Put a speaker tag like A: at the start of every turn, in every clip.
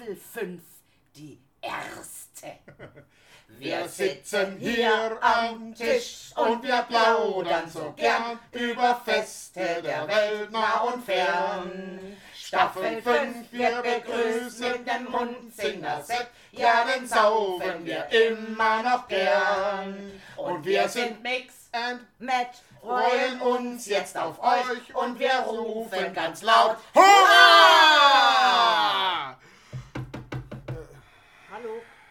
A: Staffel 5, die erste.
B: Wir sitzen hier am Tisch und wir plaudern so gern über Feste der Welt nah und fern. Staffel 5, wir begrüßen den Mundsinger-Set, ja, den saufen wir immer noch gern. Und wir sind
A: Mix
B: and
A: Match.
B: freuen uns jetzt auf euch und wir rufen ganz laut Hurra!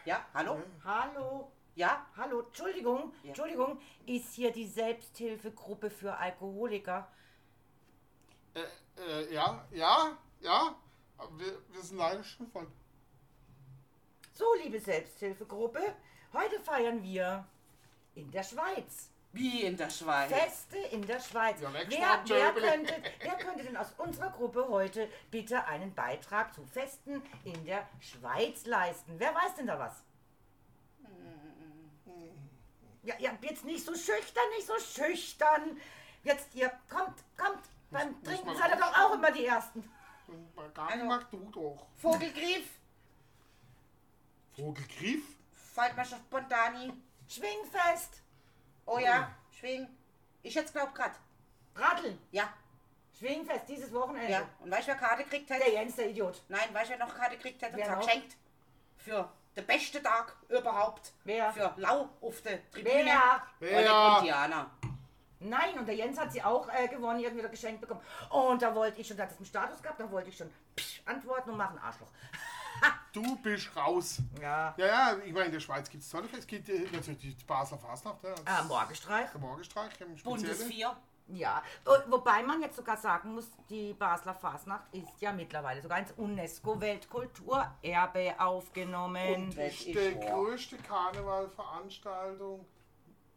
A: Ja, hallo?
C: hallo,
A: Ja?
C: hallo, Entschuldigung,
A: Ja.
C: Entschuldigung, ist hier die Selbsthilfegruppe für Alkoholiker?
B: Äh, äh, ja, ja, ja, wir, wir sind leider schon voll.
C: So, liebe Selbsthilfegruppe, heute feiern wir in der Schweiz.
A: Wie in der Schweiz.
C: Feste in der Schweiz.
B: Ja,
C: wer, wer, könnte, wer könnte denn aus unserer Gruppe heute bitte einen Beitrag zu Festen in der Schweiz leisten? Wer weiß denn da was? Ja, ja, jetzt nicht so schüchtern, nicht so schüchtern. Jetzt, ihr kommt, kommt. Beim
B: muss
C: Trinken
B: man
C: seid ihr doch auch immer die Ersten.
B: Gar nicht mag du doch.
A: Vogelgriff.
B: Vogelgriff?
A: Spontan ein.
C: Schwingfest.
A: Oh ja, schwing. Ich jetzt glaub grad.
C: Radl.
A: Ja,
C: Schwingfest dieses Wochenende.
A: ja. Und weißt du, wer Karte gekriegt
C: Der
A: hätte?
C: Jens, der Idiot.
A: Nein, weißt du, wer noch Karte gekriegt hätte? Und
C: Wer
A: zwar
C: noch?
A: geschenkt. Für den besten Tag überhaupt.
C: Wer?
A: Für Lau auf der Tribüne.
C: Wer?
A: Oleg und Diana.
C: Nein, und der Jens hat sie auch äh, gewonnen, irgendwie oder geschenkt bekommen. Und da wollte ich schon, da hat es einen Status gehabt, da wollte ich schon psch, antworten und machen Arschloch.
B: Du bist raus.
C: Ja.
B: Ja, ja, ich meine, in der Schweiz gibt es tolle Feste. Es gibt äh, natürlich die Basler Fastnacht. Ja,
C: Ah, Morgenstreich.
B: Der Morgenstreich im
A: Bundes
B: Speziellen.
A: 4.
C: Ja. Und, wobei man jetzt sogar sagen muss, die Basler Fasnacht ist ja mittlerweile sogar ins UNESCO-Weltkulturerbe aufgenommen.
B: Und ist die größte Karnevalveranstaltung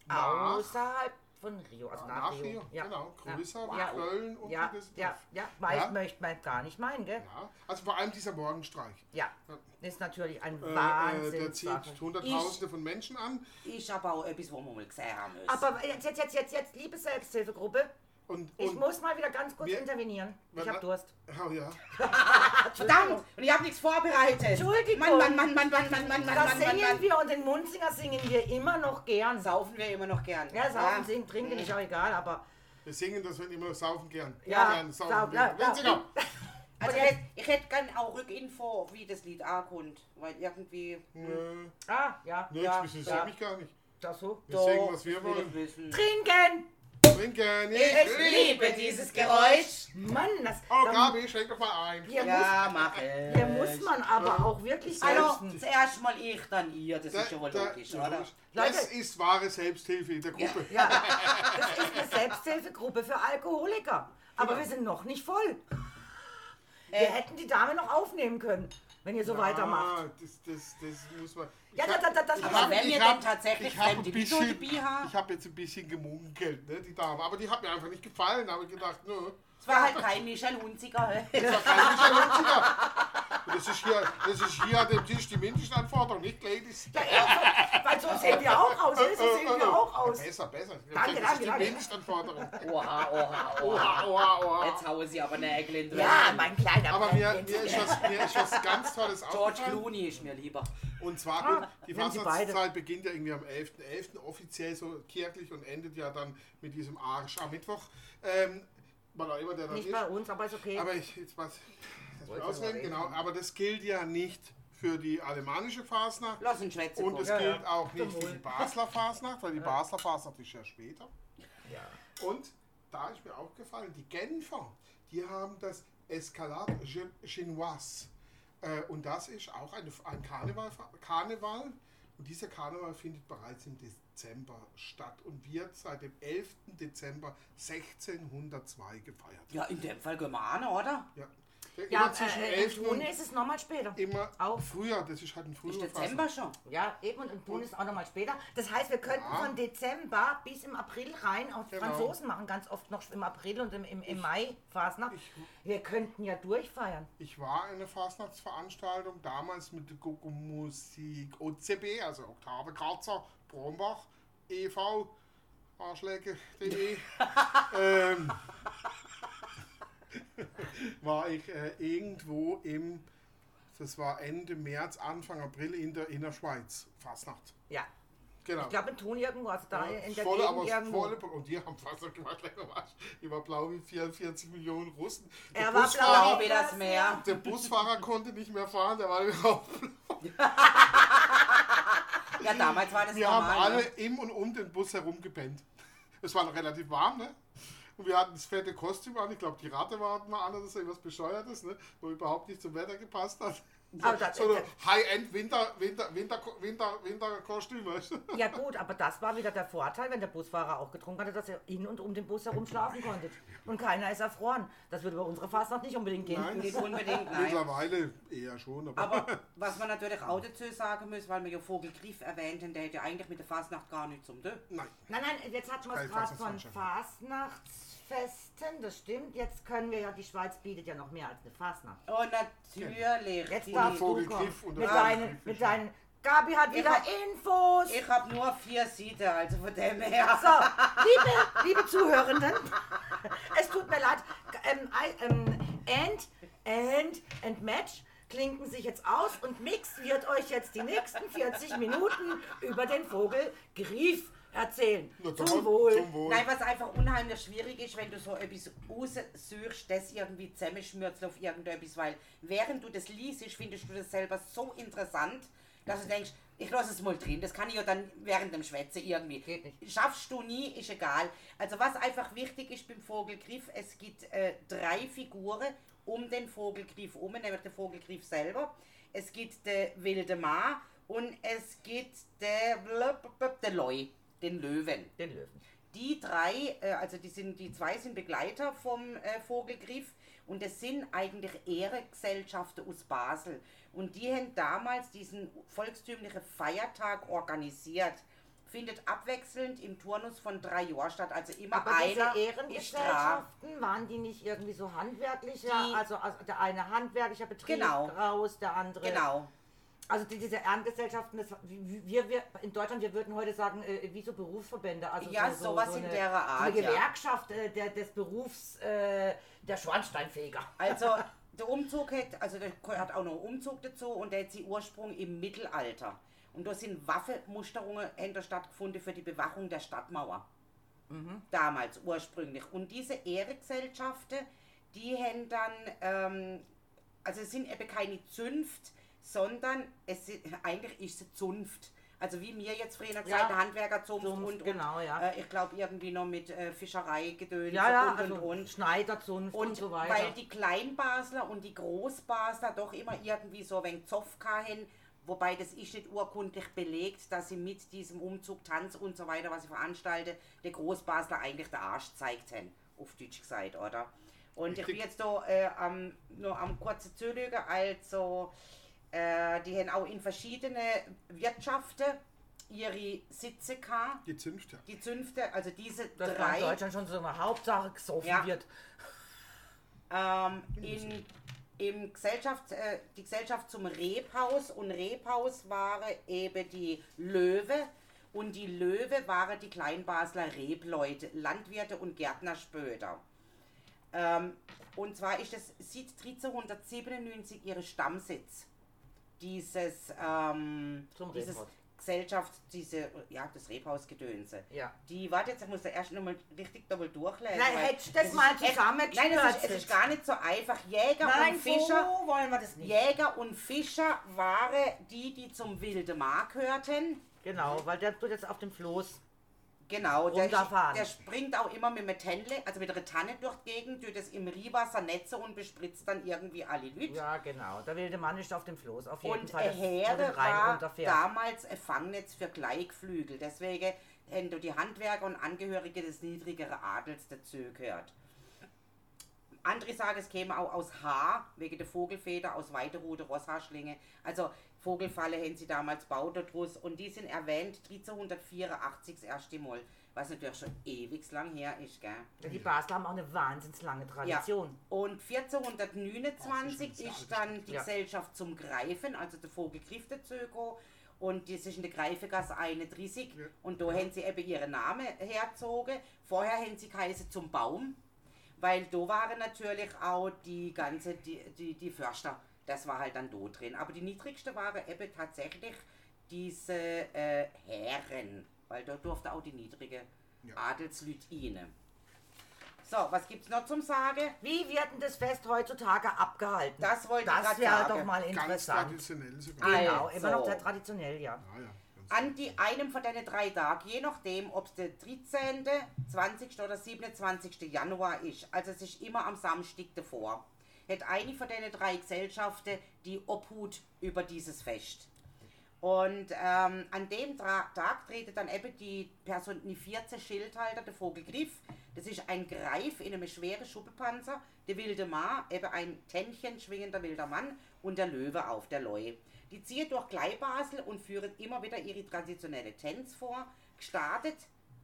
B: nach,
C: Außerhalb von Rio, also nach,
B: nach
C: Rio.
B: Rio.
C: Ja.
B: Genau,
C: Ja.
B: größer wie
C: Ja.
B: Köln und
C: Ja,
B: wie das
C: ja, ja,
B: Ja.
C: möchte man gar nicht meinen, gell?
B: Ja, also vor allem dieser Morgenstreich.
C: Ja, ist natürlich ein
B: Äh, äh,
C: Wahnsinn.
B: der zieht Hunderttausende von Menschen an.
A: Ist aber auch etwas, wo wir mal gesehen haben müssen.
C: Aber jetzt, jetzt, jetzt, jetzt, jetzt, liebe Selbsthilfegruppe,
B: und, und ich
C: muss mal wieder ganz kurz
B: wir,
C: intervenieren. Ich habe Durst.
B: Oh ja.
A: Verdammt! Und ich habe nichts vorbereitet.
C: Entschuldigung.
A: Mann, Mann, Mann, Mann, Mann, Mann, Mann, Mann.
C: Das
A: Mann,
C: singen
A: Mann, Mann.
C: wir und den Munzinger singen wir immer noch gern.
A: Saufen wir immer noch gern.
C: Ja, saufen, ja. singen, trinken ist auch egal, aber.
B: Wir singen das, wenn immer noch saufen gern.
C: Ja,
B: gern, saufen.
C: Sau,
B: gern.
C: Ja,
B: Sie noch.
A: Also ich hätte, ich hätte gerne auch Rückinfo, wie das Lied ankommt, weil irgendwie...
B: Nö.
C: Ah, ja.
B: Nö,
C: ja,
B: das
C: ja.
B: mich gar nicht.
C: Das so?
B: Wir Doch, singen, was wir wollen.
C: Trinken!
B: Trinken,
A: Ich liebe dieses Geräusch.
C: Mann, das,
B: Oh,
C: da-
B: Gabi, schenk doch mal ein.
C: hier,
A: Ja,
C: muss,
A: mach es.
C: hier muss man aber auch wirklich
A: Hallo, zuerst mal ich, dann ihr. Das
B: Da-
A: ist ja wohl
B: da-
A: logisch,
B: ja,
A: oder?
C: Leute.
B: Das ist wahre Selbsthilfe in der Gruppe.
C: Ja, das ist eine Selbsthilfegruppe für Alkoholiker. Aber wir sind noch nicht voll. Wir
A: Äh.
C: hätten die Dame noch aufnehmen können, wenn ihr so weitermacht.
B: Ah, das, das, das muss man.
C: Ja,
B: Ich
C: da,
B: hab-
C: da, da, das
A: Aber
B: hab-
A: wenn
B: ich hab-
A: denn tatsächlich
B: ich hab bisschen-? Ich habe jetzt ein bisschen gemunkelt, ne, die Dame. Aber die hat mir einfach nicht gefallen. Da habe ich gedacht, nö,
A: Es war halt kein Michel Hunziger.
B: das war kein Michael Hunziker. Das ist hier, das ist hier an dem Tisch die Mindestanforderung, nicht Ladies.
C: Ja, ja, weil so sehen wir auch aus, ne? so sehen wir auch aus.
B: Besser, besser.
C: Danke,
B: das
C: danke,
B: ist die. Mindestanforderung.
A: Oha, oha, oha.
B: Oha, oha.
A: Jetzt hauen sie aber Nägel in den
C: Ja, mein kleiner
B: Aber mir, mir, ist was, mir ist was ganz Tolles
A: George
B: aufgefallen.
A: Clooney ist mir lieber.
B: Und zwar,
C: Ah,
B: gut, die Fastnachtszeit beginnt ja irgendwie am 11.11. offiziell so kirchlich und endet ja dann mit diesem Arsch am Mittwoch. Ähm, weil auch immer der
C: Nicht
B: ist.
C: bei uns, aber ist okay.
B: Aber ich, jetzt was, ausreden, genau. Aber das gilt ja nicht für die alemannische Fastnacht.
A: Lass uns schwätzen.
B: Und es.
C: Ja,
B: gilt
C: ja.
B: auch nicht für die. Basler Fastnacht, weil die Basler Fastnacht ist ja später.
C: ja.
B: Und da ist mir aufgefallen, die Genfer, die haben das Escalade Chinoise. Äh, und das ist auch eine, ein Karneval, Karneval. Und dieser Karneval findet bereits im Dezember statt und wird seit dem 11. Dezember 1602 gefeiert.
A: Ja, in dem Fall gehen wir an, oder?
B: Ja,
C: Ja,
B: immer zwischen
C: äh,
B: 11.
C: im
B: und
C: Juni ist es nochmal später.
B: immer
C: Auch.
B: früher. Das ist halt ein
A: Ist Dezember schon.
C: Ja, eben und im Juni ist auch nochmal später. Das heißt, wir könnten
B: Ja.
C: von Dezember bis im April rein, auch die
B: Genau.
C: Franzosen machen ganz oft noch im April und im, im, im Mai Fasnacht. Wir könnten ja durchfeiern.
B: Ich war in einer Fastnachtsveranstaltung, damals mit der Gogo-Musik OCB, also Oktave Kratzer, Brombach, e.V., Arschläge.de. ähm, war ich äh, irgendwo im Das war Ende März, Anfang April in der, in der Schweiz. Fastnacht.
C: Ja.
B: Genau.
C: Ich glaube Thun irgendwo, also da
B: Ja,
C: in der
B: volle,
C: Gegend
B: aber volle, und die haben Fastnacht gemacht. Die war blau wie 44 Millionen Russen. Der
C: Er war
B: Busfahrer,
C: blau
A: wie das Meer.
B: Der Busfahrer konnte nicht mehr fahren, der war auf.
A: Ja, damals war das
B: Wir haben
A: normal.
B: alle
A: ne?
B: im und um den Bus herum gepennt. Es war noch relativ warm, ne? Und wir hatten das fette Kostüm an. Ich glaube, die Ratte war wir an, das ist irgendwas Bescheuertes, ne? Wo überhaupt nicht zum Wetter gepasst hat.
C: Aber das-
B: so eine High-End Winter, Winter, Winter, Winter, Winterkostüm, weißt du?
C: Ja gut, aber das war wieder der Vorteil, wenn der Busfahrer auch getrunken hatte, dass er in und um den Bus herum schlafen konnte. Und keiner ist erfroren. Das würde bei unserer Fastnacht nicht unbedingt gehen.
B: Nein.
A: Nicht unbedingt, nein.
B: Mittlerweile eher schon, aber,
A: Aber was man natürlich auch dazu sagen muss, weil wir ja Vogelgriff erwähnt haben, der hätte eigentlich mit der Fastnacht gar nichts zum tun.
B: nein.
C: Nein, nein, jetzt wir
B: Drei
C: es gerade von
B: Fastnachtsveranstaltungen.
C: Fastnachtsfesten, das stimmt. Jetzt können wir ja, die Schweiz bietet ja noch mehr als eine Fastnacht.
A: Oh, natürlich.
C: Jetzt
A: Die-
C: darfst du
B: Vogelgriff
C: kommen. Mit deinen, mit deinen, Gabi hat
A: Ich
C: wieder
A: hab-
C: Infos.
A: Ich habe nur vier Seiten, also von dem her.
C: So, liebe, liebe Zuhörenden, es tut mir leid, ähm, ähm, and, and, and Match klinken sich jetzt aus und Mix wird euch jetzt die nächsten 40 Minuten über den Vogel Grief erzählen.
B: Na,
C: Zum Wohl.
B: Zum Wohl.
A: Nein, was einfach unheimlich schwierig ist, wenn du so etwas raussuchst, das irgendwie zusammenschmürzt auf irgendetwas, weil während du das liest, findest du das selber so interessant, dass du denkst, ich lasse es mal drin, das kann ich ja dann während dem Schwätzen irgendwie.
C: Geht nicht.
A: Schaffst du nie, ist egal. Also was einfach wichtig ist beim Vogelgriff, es gibt äh, drei Figuren um den Vogelgriff um, nämlich der Vogelgriff selber. Es gibt der wilde Ma und es gibt der, der Leu, den Löwen.
C: Den Löwen.
A: Die drei, äh, also die sind, die zwei sind Begleiter vom äh, Vogelgriff und das sind eigentlich Ehrengesellschaften aus Basel. Und die haben damals diesen volkstümlichen Feiertag organisiert. Findet abwechselnd im Turnus von drei Jahren statt. Also immer
C: Aber diese
A: einer dran.
C: Ehrengesellschaften, waren die nicht irgendwie so handwerklicher?
A: Die-
C: also, also der eine handwerklicher Betrieb
A: Genau.
C: raus, der andere.
A: Genau.
C: Also die, diese Ehrengesellschaften, das, wir, wir in Deutschland, wir würden heute sagen, äh, wie so Berufsverbände. Also
A: Ja,
C: so, so,
A: sowas
C: so
A: in
C: eine,
A: der
C: so
A: Art,
C: eine
A: ja.
C: Gewerkschaft äh, der, des Berufs äh, der Schornsteinfeger.
A: Also der Umzug hat, also der hat auch noch einen Umzug dazu und der hat seinen Ursprung im Mittelalter. Und da sind Waffenmusterungen hinter stattgefunden für die Bewachung der Stadtmauer. Damals ursprünglich. Und diese Ehrengesellschaften, die haben dann, ähm, also es sind eben keine Zünft, sondern es eigentlich ist es Zunft. Also wie mir jetzt früher gesagt,
C: Ja.
A: der Handwerkerzunft
C: Zunft,
A: und, und
C: genau, ja.
A: äh, ich glaube irgendwie noch mit äh, Fischerei gedöns
C: Ja, ja,
A: und,
C: also
A: und, und.
C: Schneiderzunft und,
A: Und
C: so weiter.
A: weil die Kleinbasler und die Großbasler doch immer irgendwie so ein wenig Zoff haben, wobei das ist nicht urkundlich belegt, dass sie mit diesem Umzug, Tanz und so weiter, was sie veranstalten, der Großbasler eigentlich der Arsch zeigt haben, auf Deutsch gesagt, oder? Und ich bin jetzt da äh, am, nur am kurzen Zülüge, also äh, die haben auch in verschiedene Wirtschaften ihre Sitze gehabt,
B: Die Zünfte.
A: die Zünfte, also diese
C: das war in
A: drei.
C: Deutschland schon so eine Hauptsache gesoffen
A: Ja.
C: wird.
A: ähm, in, im Gesellschaft, äh, die Gesellschaft zum Rebhaus und Rebhaus waren eben die Löwe und die Löwe waren die Kleinbasler Rebleute, Landwirte und Gärtner später. Ähm, und zwar ist es seit 1397 ihre Stammsitz. Dieses, ähm, dieses. Gesellschaft, diese, ja, das Rebhausgedönse.
C: Ja.
A: Die, warte jetzt, ich muss da erst nochmal richtig doppel durchlesen.
C: Nein, hättest du das
A: es
C: mal zusammengekürzt.
A: Nein, es ist, ist gar nicht so einfach. Jäger
C: Nein,
A: und Fischer,
C: so wollen wir das nicht.
A: Jäger und Fischer waren die, die zum Wilde Mar gehörten.
C: Genau, weil der tut jetzt auf dem Floß.
A: Genau, der, der springt auch immer mit Tändle, also mit einer Tanne durch die Gegend, tut das im Riewasser Netze und bespritzt dann irgendwie alle Leute.
C: Ja, genau. Der wilde Mann ist auf dem Floß. Auf jeden
A: Und
C: Fall. den
A: Heere war damals ein Fangnetz für Gleichflügel. Deswegen haben die Handwerker und Angehörige des niedrigeren Adels dazu gehört. Andere sagen, es käme auch aus Haar, wegen der Vogelfeder, aus Weiderude, Rosshaarschlinge. Also Vogelfalle haben sie damals gebaut daraus und die sind erwähnt 1384 das erste Mal, was natürlich schon ewig lang her ist, gell?
C: Ja, Die Basler haben auch eine wahnsinns lange Tradition.
A: Und 1429
B: Das ist
A: ist dann die
C: Ja.
A: Gesellschaft zum Greifen, also der Vogelgriff dazu gekommen. Und das ist in der Greifegasse 31.
B: Ja.
A: Und da haben sie eben ihren Namen hergezogen. Vorher haben sie geheißen zum Baum, weil da waren natürlich auch die ganze, die, die, die Förster, das war halt dann da drin. Aber die niedrigste waren eben tatsächlich diese äh, Herren, weil da durfte auch die niedrige
B: Ja.
A: Adelsleute rein. So, was gibt's noch zum Sagen?
C: Wie wird denn das Fest heutzutage abgehalten?
A: Das wollte ich
C: Das wäre doch mal
B: Ganz
C: interessant.
B: traditionell sogar.
A: Ah,
C: Genau,
A: Also.
C: immer noch sehr traditionell, ja.
B: Ja, ja. ganz
A: An die einem von den drei Tagen, je nachdem, ob es der 13., 20. oder 27. Januar ist, also es ist immer am Samstag davor, hat eine von den drei Gesellschaften die Obhut über dieses Fest. Und ähm, an dem Tra Tag treten dann eben die personifizierte Schildhalter, der Vogelgriff. Das ist ein Greif in einem schweren Schuppenpanzer, der wilde Ma, eben ein Tännchen schwingender wilder Mann und der Löwe auf der Leu. Die ziehen durch Gleibasel und führen immer wieder ihre traditionelle Tänze vor. Gestartet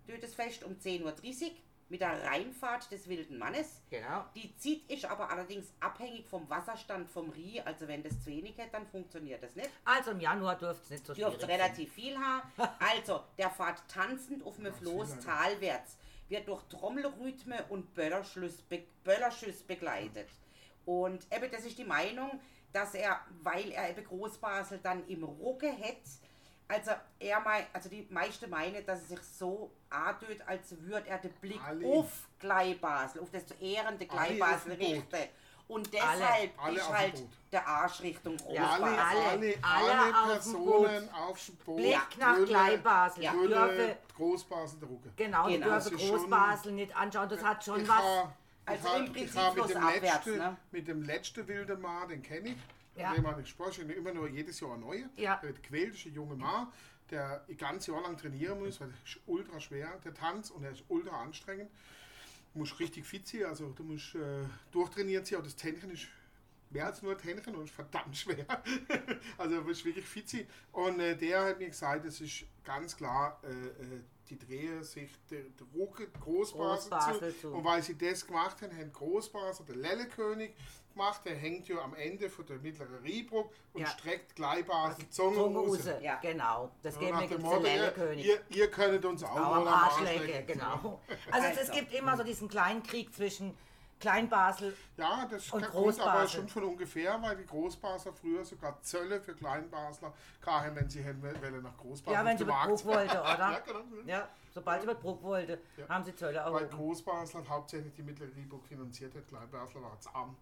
A: durch das Fest um 10.30 Uhr mit der Reinfahrt des wilden Mannes.
C: Genau.
A: Die Zeit ist aber allerdings abhängig vom Wasserstand vom Rie. Also wenn das zu wenig hat, dann funktioniert das nicht.
C: Also im Januar dürfte es nicht so schwierig
A: Dürfte relativ viel haben. Also, der fährt tanzend auf dem Floß talwärts, wird durch Trommelrhythme und Böllerschüss, be Böllerschüss begleitet. Und eben, das ist die Meinung, dass er, weil er eben Großbasel dann im Rucke hat, also er mei also die meisten meinen, dass er sich so antut, als würde er den Blick
B: Alle.
A: auf Gleibasel, auf das zu ehrende Gleibasel richten. Und deshalb
B: Alle
A: ist halt der Arsch Richtung
C: Ja,
A: Großbasel.
B: alle,
C: alle,
B: alle,
C: alle
B: Personen auf dem Boot.
C: Blick nach Gleibasel.
A: Ja.
C: Dürfe,
B: Großbasel, der Rucke.
C: genau, die
A: Genau.
C: dürfe Großbasel nicht anschauen. Das hat schon
B: ich
C: was.
B: Ha,
A: Also
B: ich ha,
A: im Prinzip
B: ha mit, dem
A: flussabwärts,
B: letzten,
A: ne?
B: mit dem letzten wilden Mann, den kenne ich.
C: Ja.
B: Dem habe ich gesprochen, immer nur jedes Jahr ein neuer.
C: Ja.
B: Der ein junger Mann, der ein ganzes Jahr lang trainieren muss, weil das ist ultra schwer, der Tanz, und er ist ultra anstrengend. Du musst richtig fit sein, also du musst äh, durchtrainiert sein, aber das Tänchen ist mehr als nur ein Tänchen und ist verdammt schwer. also du musst wirklich fit sein. Und äh, der hat mir gesagt, es ist ganz klar, äh, äh, die drehen sich der, der Rucke Großbasel,
C: Großbasel
B: zu.
C: zu.
B: Und weil sie das gemacht haben, haben Großbasel, der Lellekönig, gemacht. Der hängt ja am Ende von der mittleren Riebrück und
C: Ja.
B: streckt Gleibasel die Zunge
C: Zunge
B: raus.
C: raus.
A: Ja.
C: Genau. Das geht mir
B: Motto,
C: den
B: ihr,
C: Lellekönig.
B: ihr, ihr könnt uns auch,
C: Auch
B: mal
C: am Arsch lecken, genau. Also, es
A: Also.
C: gibt immer so diesen kleinen Krieg zwischen Kleinbasel.
B: Ja, das
C: Und
B: kommt aber schon von ungefähr, weil die Großbasler früher sogar Zölle für Kleinbasler kamen, wenn sie wollen nach Großbasel
C: Ja, wenn sie
B: Markt.
C: Bruck wollte, oder?
B: ja, genau.
C: Ja, sobald sie mit Bruck wollte,
B: Ja.
C: haben sie Zölle
B: Weil
C: erhoben.
B: Großbasel hat hauptsächlich die mittlere Riebrück finanziert hat, Kleinbasler war jetzt arm.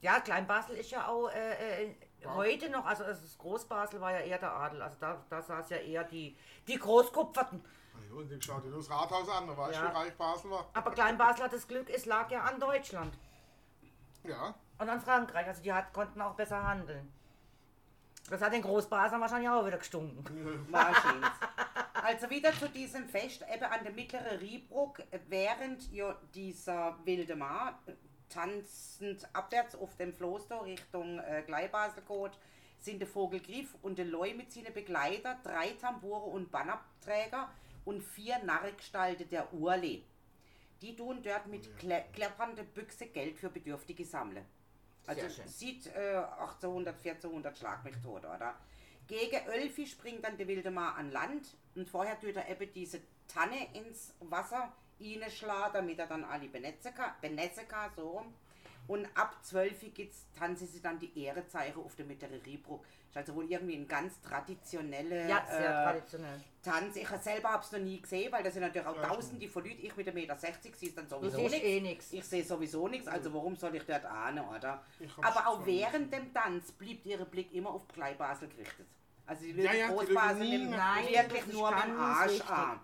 C: Ja, Kleinbasel ist ja auch äh, äh,
B: Ja.
C: heute noch, also das Großbasel war ja eher der Adel, also da, da saß ja eher die, die Großkupferten.
B: Ja, und dann schaut dir das Rathaus an, da weißt du,
C: Ja.
B: wie reich Basel war.
C: Aber Kleinbasel hat das Glück, es lag ja an Deutschland
B: Ja,
C: und an Frankreich, also die hat, konnten auch besser handeln. Das hat den Großbaslern wahrscheinlich auch wieder gestunken.
A: Wahrscheinlich. Also wieder zu diesem Fest, eben an der mittleren Riebruck, während ja dieser wilde Mann äh, tanzend abwärts auf dem Floß da Richtung äh, Gleibasel geht, sind der Vogelgriff und der Leu mit seinen Begleiter, drei Tambure und Bannerträger und vier Narrgestalten der Urli. Die tun dort mit klappernder Büchse Geld für Bedürftige sammeln. Also sieht äh, 1800, 1400 Schlag mich tot, oder? Gegen Ölfi springt dann der wilde Mann an Land und vorher tut er eben diese Tanne ins Wasser schlagen, damit er dann alle benetzen kann, benetzen kann, so rum. Und ab 12 geht's, tanzen sie dann die Ehrezeichen auf der mittleren Riebruck. Ist also wohl irgendwie ein ganz traditioneller
C: Ja, sehr
A: äh,
C: traditionell.
A: Tanz. Ich selber habe es noch nie gesehen, weil das sind natürlich auch
B: Ja,
A: tausende von Leuten. Ich mit 1,60 Meter sehe dann sowieso nichts.
C: eh nichts.
A: Ich sehe sowieso nichts, also warum soll ich dort ahnen, oder? Aber auch während dem Tanz blieb ihr Blick immer auf Kleinbasel gerichtet. Also die
B: Ja, ja,
A: Großbasel nimmt
C: Nein,
A: wirklich nur mit dem Arsch an.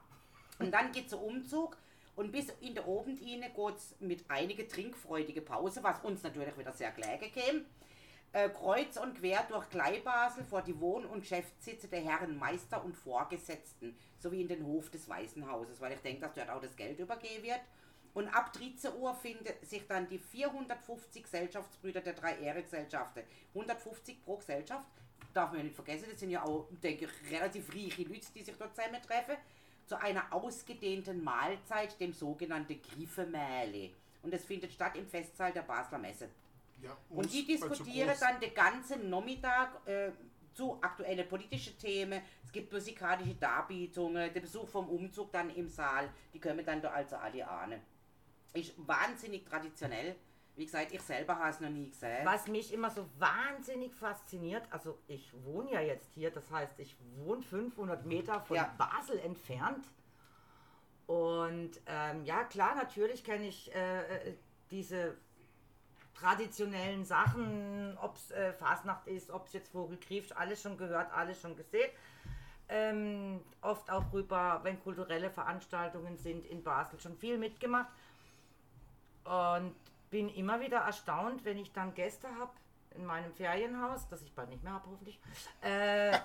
A: Und dann geht es Umzug und bis in der Abendine geht es mit einigen trinkfreudigen Pause, was uns natürlich wieder sehr gelegen käme. Äh, kreuz und quer durch Kleinbasel vor die Wohn- und Geschäftssitze der Herren Meister und Vorgesetzten sowie in den Hof des Weißen Hauses, weil ich denke, dass dort auch das Geld übergehen wird. Und ab 13 Uhr finden sich dann die 450 Gesellschaftsbrüder der drei Ehrengesellschaften. 150 pro Gesellschaft. Darf man nicht vergessen, das sind ja auch, denke ich, relativ reiche Leute, die sich dort zusammentreffen. Zu einer ausgedehnten Mahlzeit, dem sogenannten Griffemähle. Und das findet statt im Festsaal der Basler Messe.
B: Ja,
A: Und die diskutieren dann den ganzen Nachmittag äh, zu aktuellen politischen Themen. Es gibt musikalische Darbietungen, der Besuch vom Umzug dann im Saal. Die können dann da also alle ahnen. ist wahnsinnig traditionell. Wie gesagt, ich selber habe es noch nie gesehen.
C: Was mich immer so wahnsinnig fasziniert, also ich wohne ja jetzt hier, das heißt, ich wohne 500 Meter von
A: Ja.
C: Basel entfernt. Und ähm, ja, klar, natürlich kenne ich äh, äh, diese traditionellen Sachen, ob es äh, Fasnacht ist, ob es jetzt Vogel krieft, alles schon gehört, alles schon gesehen. Ähm, oft auch rüber, wenn kulturelle Veranstaltungen sind in Basel, schon viel mitgemacht. Und bin immer wieder erstaunt, wenn ich dann Gäste habe in meinem Ferienhaus, das ich bald nicht mehr habe hoffentlich, äh,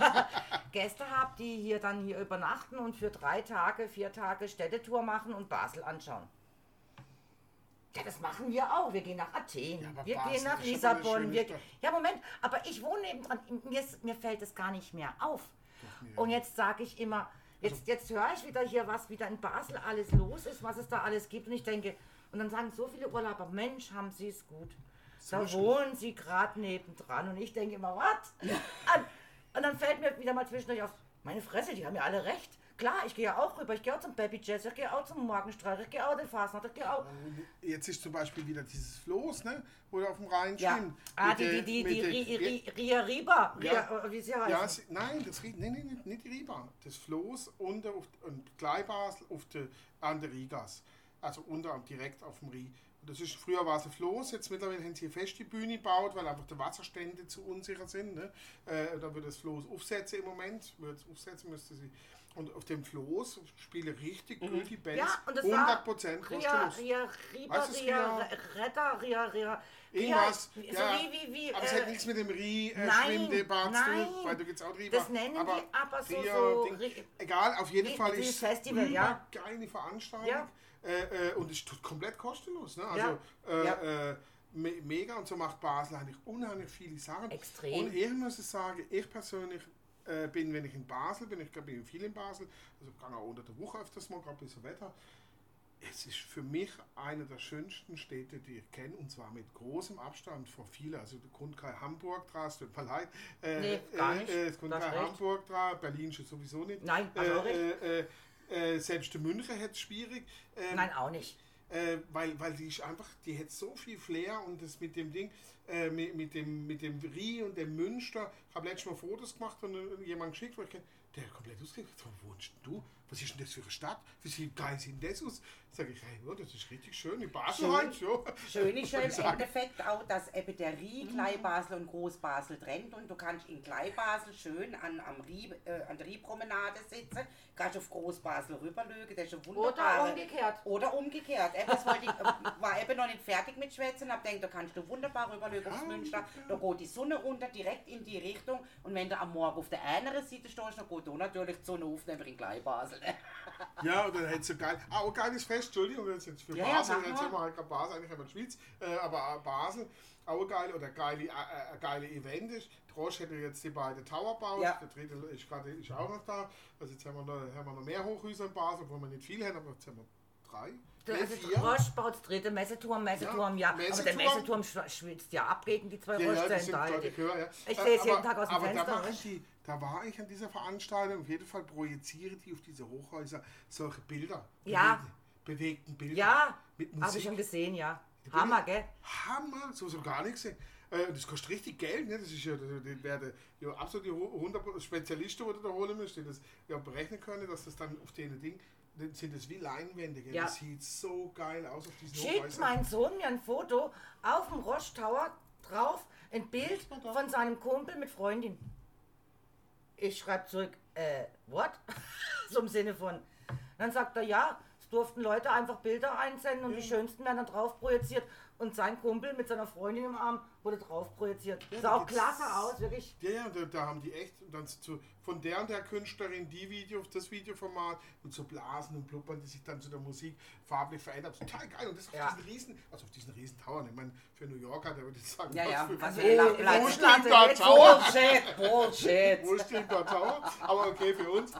C: Gäste habe, die hier dann hier übernachten und für drei Tage, vier Tage Städtetour machen und Basel anschauen. Ja, das machen wir auch. Wir gehen nach Athen,
B: Ja,
C: wir gehen nach Lissabon. Wir, ja, Moment, aber ich wohne nebendran. Mir, ist- mir fällt es gar nicht mehr auf. Und jetzt sage ich immer,
B: Also
C: jetzt, jetzt höre ich wieder hier, was wieder in Basel alles los ist, was es da alles gibt. Und ich denke, und dann sagen so viele Urlauber, Mensch, haben sie es gut. Da
B: schön.
C: wohnen sie gerade nebendran. Und ich denke immer, was? Und, und dann fällt mir wieder mal zwischendurch auf, meine Fresse, die haben ja alle recht. Klar, ich gehe ja auch rüber, ich gehe auch zum Baby Jazz, ich gehe auch zum Morgenstreich, ich gehe auch den Fasnacht, ich gehe auch.
B: Jetzt ist zum Beispiel wieder dieses Floß, ne? wo auf dem Rhein
A: Ja.
B: schwimmt.
C: Ah, die, die, die, die
B: der-
C: Ri- Ri- Ria Riba,
B: Ja.
C: äh, wie sie heißt.
B: Ja, sie, nein, das nee, nee, nicht, die Riba. Das Floß unter auf, und Gleibasel auf der, an der Rigas. Also unter direkt auf dem Rie. Das ist, früher war es ein Floß, jetzt mittlerweile haben sie eine feste Bühne gebaut, weil einfach die Wasserstände zu unsicher sind. Ne? Äh, da wird das Floß aufsetzen im Moment. Wird es aufsetzen, müsste sie. Und auf dem Floß spielen richtig gute Bands.
C: Mhm. Ja, und das
B: 100%
C: war Ria,
B: kostenlos.
C: Ria, Riba,
B: Was ist
C: Ria,
B: Ria?
C: Re- Retter, Ria, Ria.
B: Irgendwas,
C: Ria,
B: ja,
C: so wie, wie, wie,
B: aber es
C: äh,
B: hat nichts mit dem Rie äh,
C: nein.
B: tun, weil du gibt's auch Riba.
C: Das nennen die aber so-
B: Ria,
C: so
B: Ding, egal, auf jeden Fall ist
C: Festival, ja.
B: geile Veranstaltung.
C: Ja.
B: Äh, äh, und es ist tut komplett kostenlos. Ne? Also
C: Ja.
B: äh,
A: Ja.
B: äh, me mega und so macht Basel eigentlich unheimlich viele Sachen.
C: Extrem.
B: Und ich muss sagen, ich persönlich äh, bin, wenn ich in Basel bin, ich bin viel in Basel, also kann auch unter der Woche öfters mal, gerade bei so Wetter. Es ist für mich eine der schönsten Städte, die ich kenne, und zwar mit großem Abstand vor vielen. Also, der kein Hamburg dran, es tut mir leid. Äh,
C: Nee, gar
B: äh,
C: nicht.
B: Äh,
C: recht.
B: Hamburg dran, Berlin schon sowieso nicht.
C: Nein, auch recht.
B: äh, äh, äh, selbst in München hat es schwierig. Ähm,
C: Nein, auch nicht.
B: Äh, weil, weil die ist einfach, die hat so viel Flair und das mit dem Ding, äh, mit, mit dem mit dem Rie und dem Münster. Ich habe letztes Mal Fotos gemacht und äh, jemand geschickt, wo ich der komplett ausgekriegt. Wo wohnst du? Was ist denn das für eine Stadt? Wie sieht geil sieht denn das aus? Sag ich, hey, ja, das ist richtig schön. In Basel
A: Schön.
B: halt, ja.
A: Schön ist
B: Würde
A: im. Endeffekt auch, dass eben der Rie Kleibasel und Großbasel trennt und du kannst in Kleibasel schön an, am Rie, äh, an der Rie-Promenade sitzen, kannst auf Großbasel rüberlügen, das ist eine wunderbare...
C: Oder umgekehrt.
A: Oder umgekehrt. Eben, das wollte ich, äh, war eben noch nicht fertig mit Schwätzen, hab gedacht, da kannst du wunderbar rüberlügen aufs Münster, da geht die Sonne runter, direkt in die Richtung und wenn du am Morgen auf der anderen Seite stehst, dann geht da natürlich die Sonne auf, nämlich in Kleibasel.
B: Ja, und dann hätte so geil. Ah, oh, geiles Fest, Entschuldigung, jetzt jetzt für
A: Ja, ja,
B: Basel,
A: sag
B: jetzt haben wir halt gerade Basel, eigentlich haben wir Schweiz, äh, aber Basel, auch geil, oder geile, äh, äh, geile Event ist. Drosch hätte jetzt die beiden Tower gebaut,
A: Ja.
B: der dritte ist gerade ist auch noch da. Also jetzt haben wir noch, haben wir noch mehr Hochhäuser in Basel, wo wir nicht viel haben, aber jetzt haben wir drei,
C: Also. Roche baut das dritte Messeturm, Messeturm, ja.
B: Ja,
C: Aber der
B: Messeturm.
C: Messeturm schw- schwitzt ja ab gegen die zwei
B: Ja, ja, sind
C: Roche-Zentren.
B: dort, ich ja.
C: Ich
B: Äh,
C: sehe es
B: aber-
C: jeden Tag aus dem
B: aber
C: Fenster,
B: Da, machen die, da war ich an dieser Veranstaltung, auf jeden Fall projizieren die auf diese Hochhäuser solche Bilder.
C: Ja.
B: Bewegte, bewegten Bilder.
C: Ja,
B: Mit
C: habe ich
B: Musik.
C: schon gesehen, ja. Hammer, gell?
B: Hammer, so so gar nichts. Äh, das kostet richtig Geld, ne? Das ist ja, das wäre ja absolut die 100 Spezialisten, die da holen musst, die das ja berechnen können, dass das dann auf den Ding, dann sind das wie Leinwände, gell?
C: Ja.
B: Das sieht so geil aus auf diesen
C: Schickt
B: Hochhäusern.
C: mein Sohn mir ein Foto auf dem Roche Tower drauf, ein Bild von seinem Kumpel mit Freundin. Ich schreibe zurück, äh, what? so im Sinne von. Dann sagt er, ja, es durften Leute einfach Bilder einsenden und die schönsten werden dann drauf projiziert. Und sein Kumpel mit seiner Freundin im Arm wurde drauf projiziert.
B: Ja,
C: Sah auch klasse aus, wirklich.
B: Ja, ja, da, da haben die echt dann zu, von der und der Künstlerin die Video, das Videoformat mit so Blasen und Blubbern, die sich dann zu der Musik farblich verändert. Total geil. Und das auf
C: Ja.
B: diesen riesen, also auf diesen riesen Tower. Ich meine, für New Yorker, der würde ich sagen,
A: Ja, ja, was
B: wo,
A: für ein
C: Oh,
A: Platz.
B: wo
C: Platz.
B: steht der Tower?
A: Bullshit, Bullshit.
B: Wo steht der Tower? Aber okay, für uns.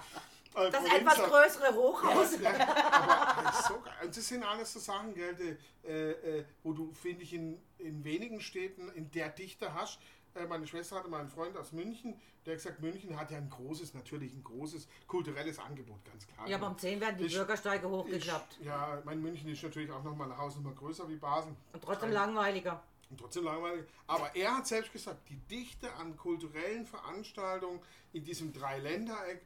C: Das
B: Provinz-
C: etwas größere Hochhaus.
B: Ja, aber das, ist so geil. Und das sind alles so Sachen, gell, äh, äh, wo du, finde ich, in, in wenigen Städten in der Dichte hast. Äh, meine Schwester hatte mal einen Freund aus München, der hat gesagt, München hat ja ein großes, natürlich ein großes kulturelles Angebot, ganz klar.
C: Ja, aber um 10 werden die
B: Ich-
C: Bürgersteige
B: ich,
C: hochgeklappt.
B: Ja, mein München ist natürlich auch nochmal eine Hausnummer größer wie Basel.
C: Und trotzdem langweiliger.
B: Und trotzdem langweilig. Aber er hat selbst gesagt, die Dichte an kulturellen Veranstaltungen in diesem Dreiländereck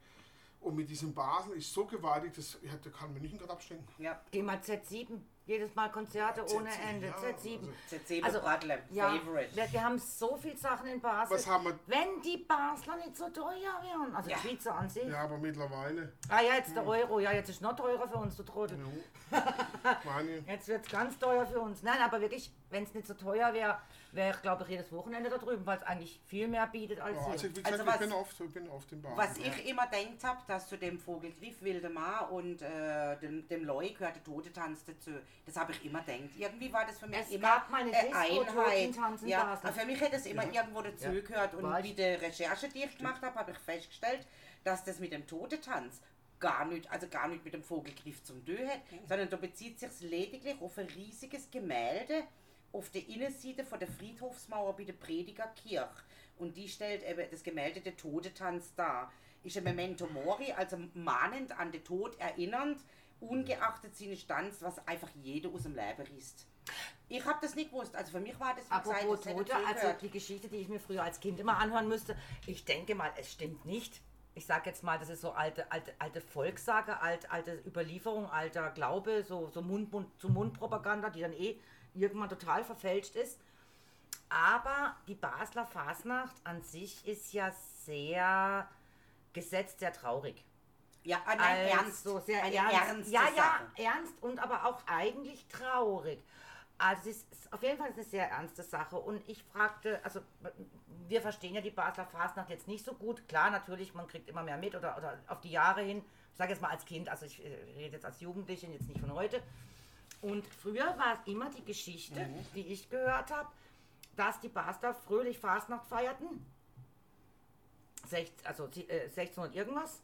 B: und mit diesem Basel ist so gewaltig, das, ja, da kann München gerade abstinken.
A: Ja.
C: Geh mal Z7, jedes Mal Konzerte ohne
B: Z7,
C: Ende.
B: ja,
C: Z7.
B: also-
A: Z7
C: Also, Ja,
A: Favorite.
C: wir, wir haben so viel Sachen in Basel.
B: Was haben wir-
C: Wenn die Basler nicht so teuer wären, also
A: Ja.
C: die Schweizer an sich.
B: Ja, aber mittlerweile,
C: Ah ja, jetzt der Euro, ja, jetzt ist noch teurer für uns, du Trottel.
B: meine,
C: Jetzt wird es ganz teuer für uns. Nein, aber wirklich, wenn es nicht so teuer wäre, wäre ich glaube ich jedes Wochenende da drüben, weil es eigentlich viel mehr bietet als
B: ja,
C: hier.
B: also gesagt,
A: Also was-
B: ich bin oft, ich bin oft im Basel.
A: Was
B: ja.
A: ich immer denkt habe, dass zu dem Vogelgriff Wildemar und äh, dem, dem Loi gehört der Totetanz dazu. Das habe ich immer denkt. Irgendwie war das für mich
C: Es
A: immer
C: gab mal eine
A: äh, Einheit. Ja, aber für mich hätte es immer irgendwo dazu
C: Ja.
A: gehört. Und
C: War ich-
A: wie die Recherche, die ich gemacht habe, habe ich festgestellt, dass das mit dem Totetanz gar nicht, also gar nicht mit dem Vogelgriff zum Dö hat, sondern da bezieht sich lediglich auf ein riesiges Gemälde auf der Innenseite von der Friedhofsmauer bei der Predigerkirche. Und die stellt eben das Gemälde der Todetanz dar. Ist ein Memento Mori, also mahnend an den Tod erinnernd, ungeachtet seines Stands, was einfach jeder aus dem Leben riss. Ich habe das nicht gewusst. Also für mich war das,
C: Apropos
A: hätte
C: Tote, also die Geschichte, die ich mir früher als Kind immer anhören müsste, ich denke mal, es stimmt nicht. Ich sage jetzt mal, das ist so alte, alte, alte Volkssage, alt, alte Überlieferung, alter Glaube, so, so Mund, Mund zu Mund-Propaganda, die dann eh irgendwann total verfälscht ist. Aber die Basler Fasnacht an sich ist ja sehr gesetzt, sehr traurig.
A: Ja, nein,
C: Also
A: ernst.
C: So sehr
A: eine
C: ernst. ja,
A: Sache.
C: ja, ernst und aber auch eigentlich traurig. Also es ist auf jeden Fall eine sehr ernste Sache. Und ich fragte, also wir verstehen ja die Basler Fastnacht jetzt nicht so gut. Klar, natürlich, man kriegt immer mehr mit oder, oder auf die Jahre hin. Ich sage jetzt mal als Kind, also ich äh, rede jetzt als Jugendliche, jetzt nicht von heute. Und früher war es immer die Geschichte,
A: Mhm.
C: die ich gehört habe, dass die Basler fröhlich Fastnacht feierten. Sech, also äh, 1600 irgendwas,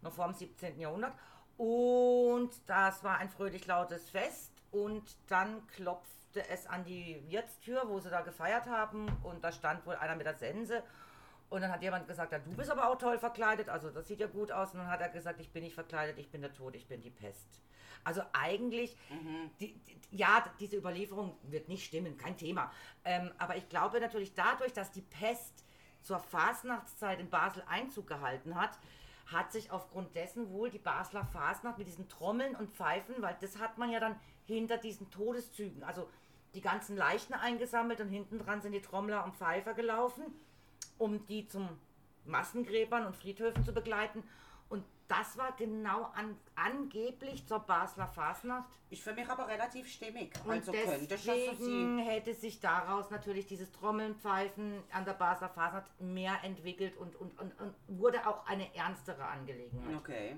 C: noch vor dem 17. Jahrhundert. Und das war ein fröhlich lautes Fest. Und dann klopfte es an die Wirtstür, wo sie da gefeiert haben. Und da stand wohl einer mit der Sense. Und dann hat jemand gesagt, ja, du bist aber auch toll verkleidet. Also das sieht ja gut aus. Und dann hat er gesagt, ich bin nicht verkleidet, ich bin der Tod, ich bin die Pest. Also eigentlich, die, die, ja, diese Überlieferung wird nicht stimmen, kein Thema. Ähm, aber ich glaube natürlich dadurch, dass die Pest zur Fasnachtszeit in Basel Einzug gehalten hat, hat sich aufgrund dessen wohl die Basler Fasnacht mit diesen Trommeln und Pfeifen, weil das hat man ja dann hinter diesen Todeszügen, also die ganzen Leichen eingesammelt und hinten dran sind die Trommler und Pfeifer gelaufen, um die zum Massengräbern und Friedhöfen zu begleiten. Das war genau an, angeblich zur Basler Fasnacht.
A: Ist für mich aber relativ stimmig.
C: Und
A: also könnte es ja so
C: deswegen hätte sich daraus natürlich dieses Trommeln, Pfeifen an der Basler Fasnacht mehr entwickelt und, und, und, und wurde auch eine ernstere Angelegenheit.
A: Okay.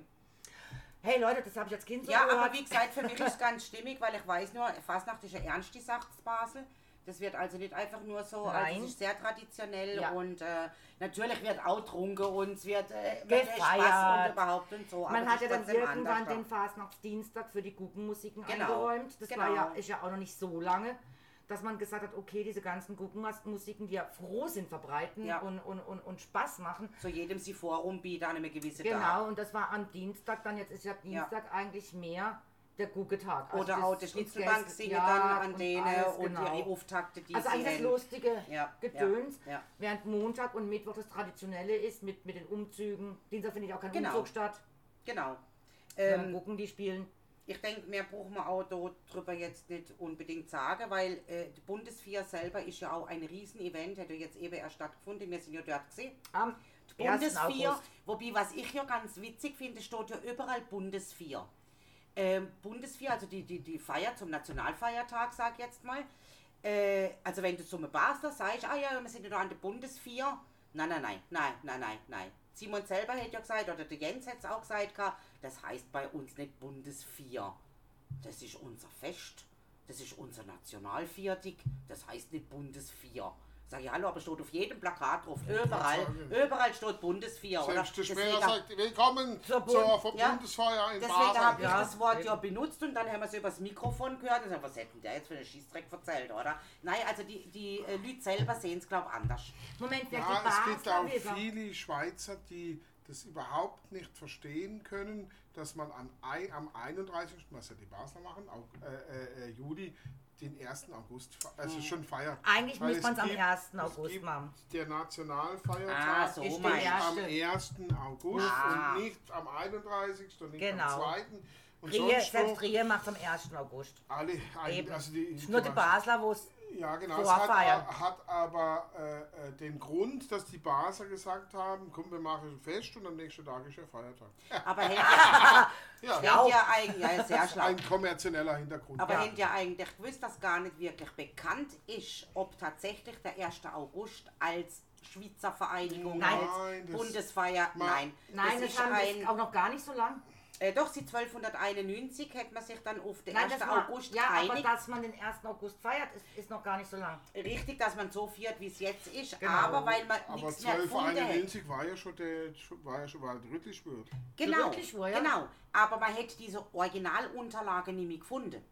C: Hey Leute, das habe ich als Kind so
A: Ja,
C: gehört.
A: aber wie gesagt, für mich ist es ganz stimmig, weil ich weiß nur, Fastnacht ist eine ernste Sache in Basel. Das wird also nicht einfach nur so, also
C: Nein.
A: es ist sehr traditionell
C: Ja.
A: und äh, natürlich wird auch trunken und es wird äh. Spaß und überhaupt und so.
C: Man hat ja dann irgendwann
A: anders
C: den Fastnachtsdienstag für die Guggenmusiken
A: Genau.
C: eingeräumt. Das war
A: Genau.
C: ja, ist ja auch noch nicht so lange, dass man gesagt hat, okay, diese ganzen Guggenmusiken, die ja froh sind, verbreiten
A: Ja.
C: und, und, und, und Spaß machen.
A: So jedem sie Forum bietet an einem gewissen Tag.
C: Genau, und das war am Dienstag, dann jetzt ist ja Dienstag eigentlich mehr der Guggetag. Also
A: Oder auch der
C: und
A: Schnitzelbank singen
C: ja,
A: dann an
C: und
A: denen
C: alles,
A: und
C: genau.
A: ihre Auftakte, die
C: Also
A: haben.
C: lustige
A: Ja,
C: Gedöns,
A: ja,
C: während Montag und Mittwoch das Traditionelle ist mit, mit den Umzügen. Dienstag findet auch kein
A: Genau.
C: Umzug statt.
A: Genau.
C: Ähm,
A: Ähm,
C: gucken die spielen.
A: Ich denke, mehr brauchen wir auch darüber jetzt nicht unbedingt sagen, weil äh, die Bundesvier selber ist ja auch ein Riesenevent, hat ja jetzt eben erst stattgefunden, wir sind ja dort gesehen.
C: Am
A: Die
C: 1.
A: Bundesvier, wobei was ich ja ganz witzig finde, steht ja überall Bundesvier. Ähm, Bundesvier, also die, die, die Feier zum Nationalfeiertag, sag ich jetzt mal. Äh, also wenn du zum Basler sagst, ah ja, wir sind ja da an der Bundesvier. Nein, nein, nein, nein, nein, nein, nein. Simon selber hätte ja gesagt, oder der Jens hätte es auch gesagt, das heißt bei uns nicht Bundesvier. Das ist unser Fest. Das ist unser Nationalviertig. Das heißt nicht Bundesvier. Sag ich, hallo, aber steht auf jedem Plakat drauf. Überall, überall steht Bundeswehr, oder?
B: Selbst der Sprecher
A: Deswegen-
B: sagt, willkommen
C: Zur
B: zur,
C: Bund-
A: Ja.
B: Bundesfeuer in
A: Deswegen habe
B: Basel.
A: ich
C: Ja,
A: das Wort ja benutzt und dann haben wir es übers Mikrofon gehört und sagen, was hätten der jetzt für einen Schießdreck erzählt, oder? Nein, also die, die äh, Leute selber sehen es, glaube ich, anders.
C: Moment, wer
B: Ja, es gibt auch viele Schweizer, die das überhaupt nicht verstehen können, dass man am, Ei- am 31., was ja die Basler machen, auch, äh, äh, äh, Juli, den 1. August, also schon feiert.
C: Eigentlich
B: Weil
C: müsste
B: es
C: am
B: gibt-
C: 1.
B: es
C: August
B: gibt
C: machen.
B: Der Nationalfeiertag
A: Ah, so
C: ist
B: am 1. August
A: Ah.
B: und nicht am 31. und nicht
C: Genau.
B: am 2. Und sonst
C: selbst Rehe macht am 1. August.
B: alle,
C: Eben.
B: also die,
C: Ist nur die Basler, wo es
B: ja, genau. Es hat, hat aber äh, äh, den Grund, dass die Basler gesagt haben, komm, wir machen ein Fest und am nächsten Tag ist ja Feiertag.
A: Aber hätte ja,
B: Ja,
A: hätte ja eigentlich, ja, sehr schlau.
B: ein kommerzieller Hintergrund.
A: Aber
C: Ja.
A: hätte ja eigentlich gewusst, dass gar nicht wirklich bekannt ist, ob tatsächlich der 1. August als Schweizer Vereinigung,
C: Nein.
A: als
B: Nein, das-
A: Bundesfeier, nein.
C: Nein, das,
A: ist
C: haben
A: ein,
C: das auch noch gar nicht so lang.
A: Äh, doch, seit 1291 hätte man sich dann auf den
C: Nein,
A: 1.
C: das war,
A: August
C: ja, aber
A: geeinigt.
C: dass man den 1. August feiert, ist, ist noch gar nicht so lang.
A: Richtig, dass man so feiert, wie es jetzt ist,
C: Genau.
A: aber weil man
B: aber
A: nichts mehr gefunden hat.
B: 1291 war ja schon der, war ja schon war der Rüttelschwur.
A: Genau,
C: wohl, ja?
A: genau. Aber man hätte diese Originalunterlage nie mehr gefunden.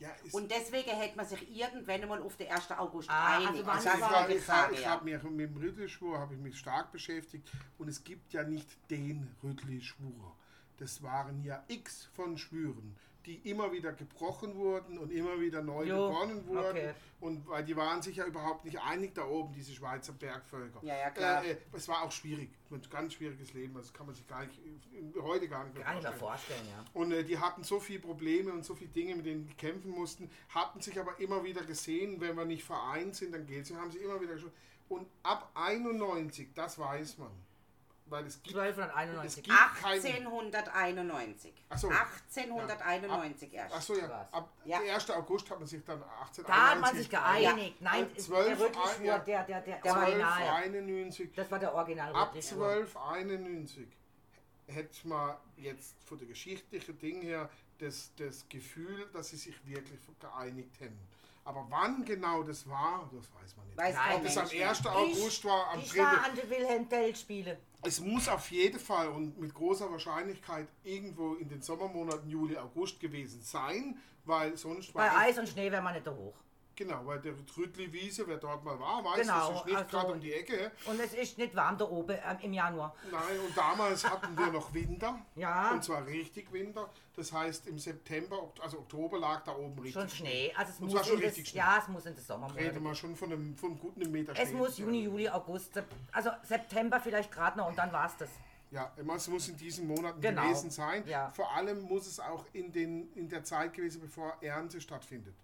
B: Ja,
A: Und deswegen hätte man sich irgendwann einmal auf den 1. August
C: Ah, also wann
A: Und
B: also ich
C: war-
B: ich,
A: ich ja.
B: habe mich mit dem Rüttelschwur habe ich mich stark beschäftigt und es gibt ja nicht den Rüttelschwur. Das waren ja x von Schwüren, die immer wieder gebrochen wurden und immer wieder neu
C: Jo,
B: begonnen wurden.
C: okay.
B: Und weil die waren sich ja überhaupt nicht einig da oben, diese Schweizer Bergvölker.
A: Ja, ja, klar.
B: Äh, äh, es war auch schwierig, ein ganz schwieriges Leben, das kann man sich gar nicht, äh, heute gar nicht mehr
C: Gar
B: vorstellen.
C: vorstellen, ja.
B: Und äh, die hatten so viele Probleme und so viele Dinge, mit denen die kämpfen mussten, hatten sich aber immer wieder gesehen, wenn wir nicht vereint sind, dann geht es. haben sie immer wieder geschaut. Und ab 91, das weiß man. Weil es gibt, es
C: 1291.
B: gibt keinen.
A: 1891.
B: Ach so.
A: 1891 erst.
B: Achso, ja. Ab
A: Ja.
B: der 1. August hat man sich dann 1891.
C: Da hat man sich geeinigt. Nein,
B: Äh,
C: ist
B: 12
C: der Rüttelschwur,
B: ja.
C: der, der, der,
A: Der
C: Original.
B: 1291.
C: Das war der Original
B: Ab
C: Rüttelschwur.
B: 1291 hätte man jetzt von der geschichtlichen Ding her das, das Gefühl, dass sie sich wirklich geeinigt hätten. Aber wann genau das war, das weiß man nicht.
A: Weiß
C: Nein,
B: Ob es am
A: Mensch mehr.
B: 1. August war, am
C: Ich
B: 3.
C: war an den Wilhelm Tell-Spiele.
B: Es muss auf jeden Fall und mit großer Wahrscheinlichkeit irgendwo in den Sommermonaten Juli, August gewesen sein, weil sonst
C: Bei Eis und Schnee wäre man nicht da hoch.
B: Genau, weil der Trüdli-Wiese, wer dort mal war, weiß,
C: Genau,
B: das ist nicht
C: also-
B: gerade um die Ecke.
C: Und es ist nicht warm da oben ähm, im Januar.
B: Nein, und damals hatten wir noch Winter.
C: Ja.
B: Und zwar richtig Winter. Das heißt, im September, also Oktober lag da oben richtig
C: Schon Schnee. Also es
B: Und
C: muss
B: schon
C: in das,
B: richtig Schnee.
C: Ja, es muss in das
B: Reden
C: Sommermonat.
B: wir schon von einem, von einem guten Meter
C: Es
B: Schnee.
C: muss Juni, Juli, August, also September vielleicht gerade noch und dann war es das.
B: Ja, es muss in diesen Monaten
C: Genau.
B: gewesen sein.
C: Ja.
B: Vor allem muss es auch in, den, in der Zeit gewesen, bevor Ernte stattfindet.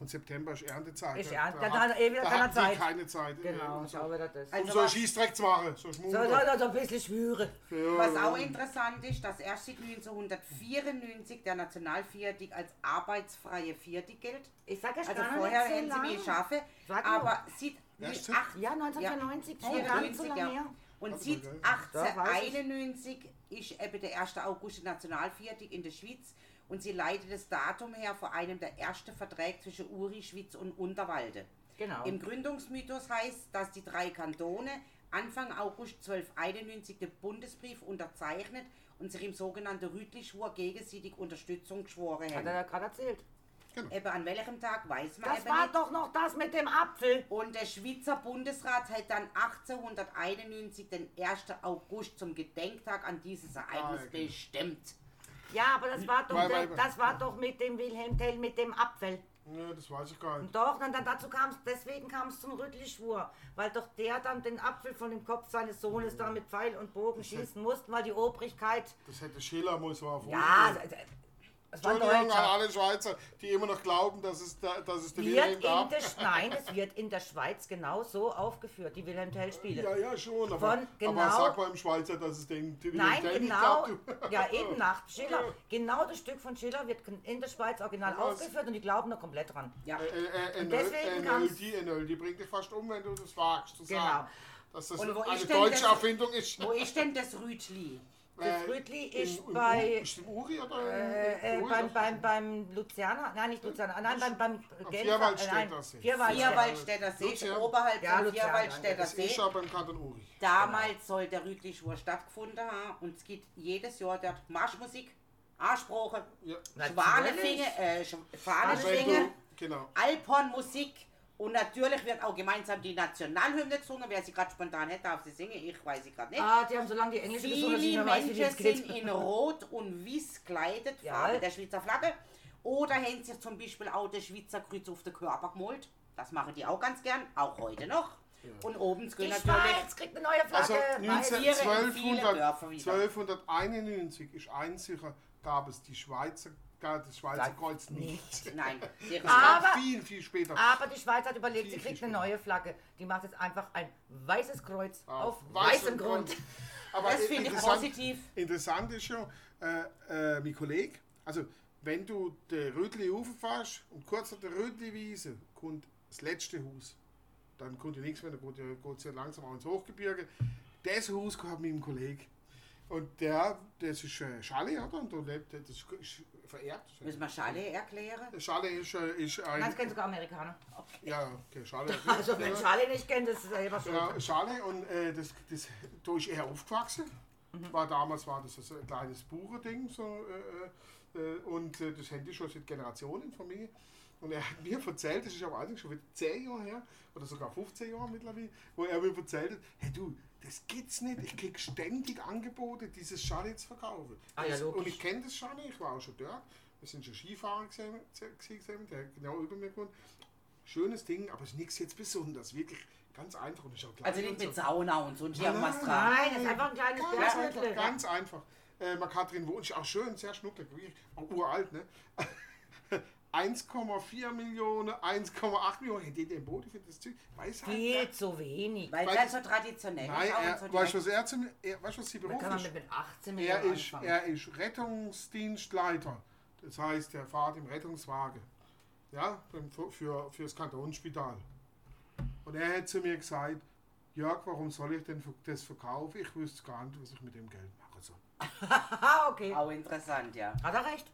B: Und September ist Erntezeit.
C: Ist
B: Da-
C: Ernte-
B: da
C: dann hat er eh wieder
B: da
C: keine Zeit.
B: keine Zeit.
C: Genau,
B: um
C: ich
B: so,
C: glaube das.
B: um
A: Also
B: so
A: was-
B: Schießdreck zu machen. So
C: So, so, so ein bisschen schwüre.
A: Was auch interessant ist, dass erst seit 1994 der Nationalviertig als arbeitsfreie Viertig gilt.
C: Ich sag ja
A: Also
C: gar
A: vorher
C: nicht so
A: hätten sie
C: lang.
A: Schafe, aber
B: Erst-
A: acht-
C: Ja, 1994,
A: Ja,
C: oh, gar nicht so
A: 94,
C: lange
A: ja.
C: her.
A: Und?
C: Da weiß ich.
A: 1891 ist eben der 1. August Nationalviertig in der Schweiz und sie leitet das Datum her vor einem der ersten Verträge zwischen Uri, Schweiz und Unterwalde.
C: Genau.
A: Im Gründungsmythos heißt, dass die drei Kantone Anfang August 1291 den Bundesbrief unterzeichnet und sich im sogenannten Rütli-Schwur gegenseitig Unterstützung geschworen
C: Hat
A: haben.
C: er ja gerade erzählt.
A: Eben an welchem Tag weiß man
C: Das
A: eben
C: war
A: nicht.
C: doch noch das mit dem Apfel.
A: Und der Schweizer Bundesrat hat dann 1891 den 1. August zum Gedenktag an dieses Ereignis
B: Ah, genau.
A: bestimmt.
C: Ja, aber das war doch,
B: Weil- weil-
C: das war doch mit dem Wilhelm Tell, mit dem Apfel.
B: Ja, das weiß ich gar nicht.
C: Und doch, dann, dann dazu kam es, deswegen kam es zum Rüttelschwur, weil doch der dann den Apfel von dem Kopf seines Sohnes da mit Pfeil und Bogen schießen musste, weil die Obrigkeit,
B: Das hätte Schiller muss war
C: ja, es
B: Entschuldigung an alle Schweizer, die immer noch glauben, dass es, da, dass es den
C: Wird
B: Wilhelm gab.
C: der, nein, es wird in der Schweiz genau so aufgeführt, die Wilhelm Tell-Spiele.
B: Ja, ja, schon, aber,
C: Von genau-
B: aber sag mal im Schweizer, dass es den, den
C: Nein,
B: Wilhelm Tell nicht
C: genau,
B: gab.
C: ja eben nach Schiller. Genau das Stück von Schiller wird in der Schweiz original
B: Was?
C: aufgeführt und die glauben da komplett dran.
A: Ja.
B: Äh, äh,
C: Und
B: NL,
C: deswegen
B: NL, die die bringt dich fast um, wenn du das wagst zu
C: Genau.
B: sagen. Dass das
A: Und wo
B: eine
A: ist denn
B: deutsche
A: das-
B: Erfindung ist.
A: Wo ist denn das Rütli?
C: Das Rütli ist
B: im, im,
C: bei-
B: Ist im Uri oder?
C: Äh,
B: im
C: äh,
B: Uri,
C: beim, beim, beim Lucianer, nein, nicht Lucianer, nein, beim, beim Genfer,
B: Vierwaldstätter
C: äh, nein,
B: See.
C: Vierwaldstätter
A: See,
B: Lucian.
A: oberhalb
C: Ja,
A: vom
C: Lucian,
A: Vierwaldstätter
B: Das ist
A: See.
B: aber im Kanton Uri.
A: Damals soll der Rütli-Schwur stattgefunden haben und es gibt jedes Jahr dort Marschmusik, Ansprache,
B: Ja.
A: Schwanenfinge, äh, Sch-
B: wenn
A: Fahnenschwinge,
B: du, genau.
A: Alphornmusik und natürlich wird auch gemeinsam die Nationalhymne gesungen. Wer sie gerade spontan hätte, darf sie singen, ich weiß sie gerade nicht.
C: Ah, die haben so lange die Englische gesungen, dass ich
A: Viele
C: mehr weiß, wie
A: Menschen sind in Rot und Weiß gekleidet,
C: Ja.
A: Farbe der Schweizer Flagge. Oder haben sich zum Beispiel auch das Schweizer Kreuz auf den Körper gemalt. Das machen die auch ganz gern, auch heute noch. Und oben
C: Die
A: gehen natürlich
C: Schweiz kriegt eine neue
B: Also Flagge.19,
A: Tiere in viele
B: 1200,
A: Dörfer wieder.
B: 1291 ist einziger, gab es die Schweizer, gab das Schweizer
C: Sag
B: Kreuz nicht.
A: Nein,
B: Es
C: Aber-
B: viel, viel später.
C: Aber die Schweiz hat überlegt, sie
B: Viel,
C: kriegt
B: viel
C: eine neue Flagge. Die macht jetzt einfach ein weißes Kreuz auf,
B: weißem
C: weißem Grund.
B: Aber
A: das finde ich positiv.
B: Interessant ist ja, äh, äh, mein Kollege, also wenn du den Rüdli rauffährst und kurz an der Rüdli-Wiese kommt das letzte Haus, dann kommt ja nichts mehr, dann geht geht's ja langsam auch ins Hochgebirge. Das Haus gehört meinem Kollegen. Und der, das ist Schale, oder? Und da lebt, das ist, vererbt.
A: Müssen wir Chalet erklären?
B: Schale ist, äh, ist ein...
C: Nein, das kennen sogar Amerikaner.
B: ja, okay, Schale.
C: Also wenn Charlie nicht kennt, das ist selber schuld.
B: Ja, Schale und äh, das, das, da ist er aufgewachsen. War damals war das ein kleines Buchending so, äh, äh, und äh, das Handy schon seit Generationen von mir. Und er hat mir erzählt, das ist aber eigentlich schon wieder 10 Jahre her, oder sogar 15 Jahre mittlerweile, wo er mir erzählt hat, hey du, das gibt's nicht, ich krieg ständig Angebote, dieses Schale zu verkaufen.
C: Ah ja,
B: und ich kenne das Schale, ich war auch schon dort. Wir sind schon Skifahrer gesehen, gesehen der genau über mir gewohnt. Schönes Ding, aber es ist nichts jetzt besonders, wirklich ganz einfach und ist auch
A: Also nicht
B: und
A: mit
B: so.
A: Sauna und so und
B: Nein,
A: irgendwas dran.
C: Nein, das ist einfach ein kleines
B: Ganz
C: Berghüttle.
B: einfach, ganz einfach. Äh, man kann drin wohnen, ist auch schön, sehr schnucklig, wirklich, auch uralt, ne? 1,4 Millionen, 1,8 Millionen, hätte den Boot für das Zeug, weiß halt
C: zu wenig.
A: Weil
B: Weil
A: das so traditionell
B: Nein,
A: ist.
B: er,
A: so
B: weißt du, was er zu er, weißt du, was sie
C: Da
B: Beruf
C: kann man
B: ist?
C: mit, mit 18
B: Er
C: Millionen
B: ist,
C: anfangen.
B: er ist Rettungsdienstleiter. Das heißt, er fährt im Rettungswagen. Ja, für, für, für das Kantonsspital. Und er hat zu mir gesagt, Jörg, warum soll ich denn das verkaufen? Ich wüsste gar nicht, was ich mit dem Geld mache. So.
C: Ah, okay.
A: Auch interessant, ja.
C: Hat er recht.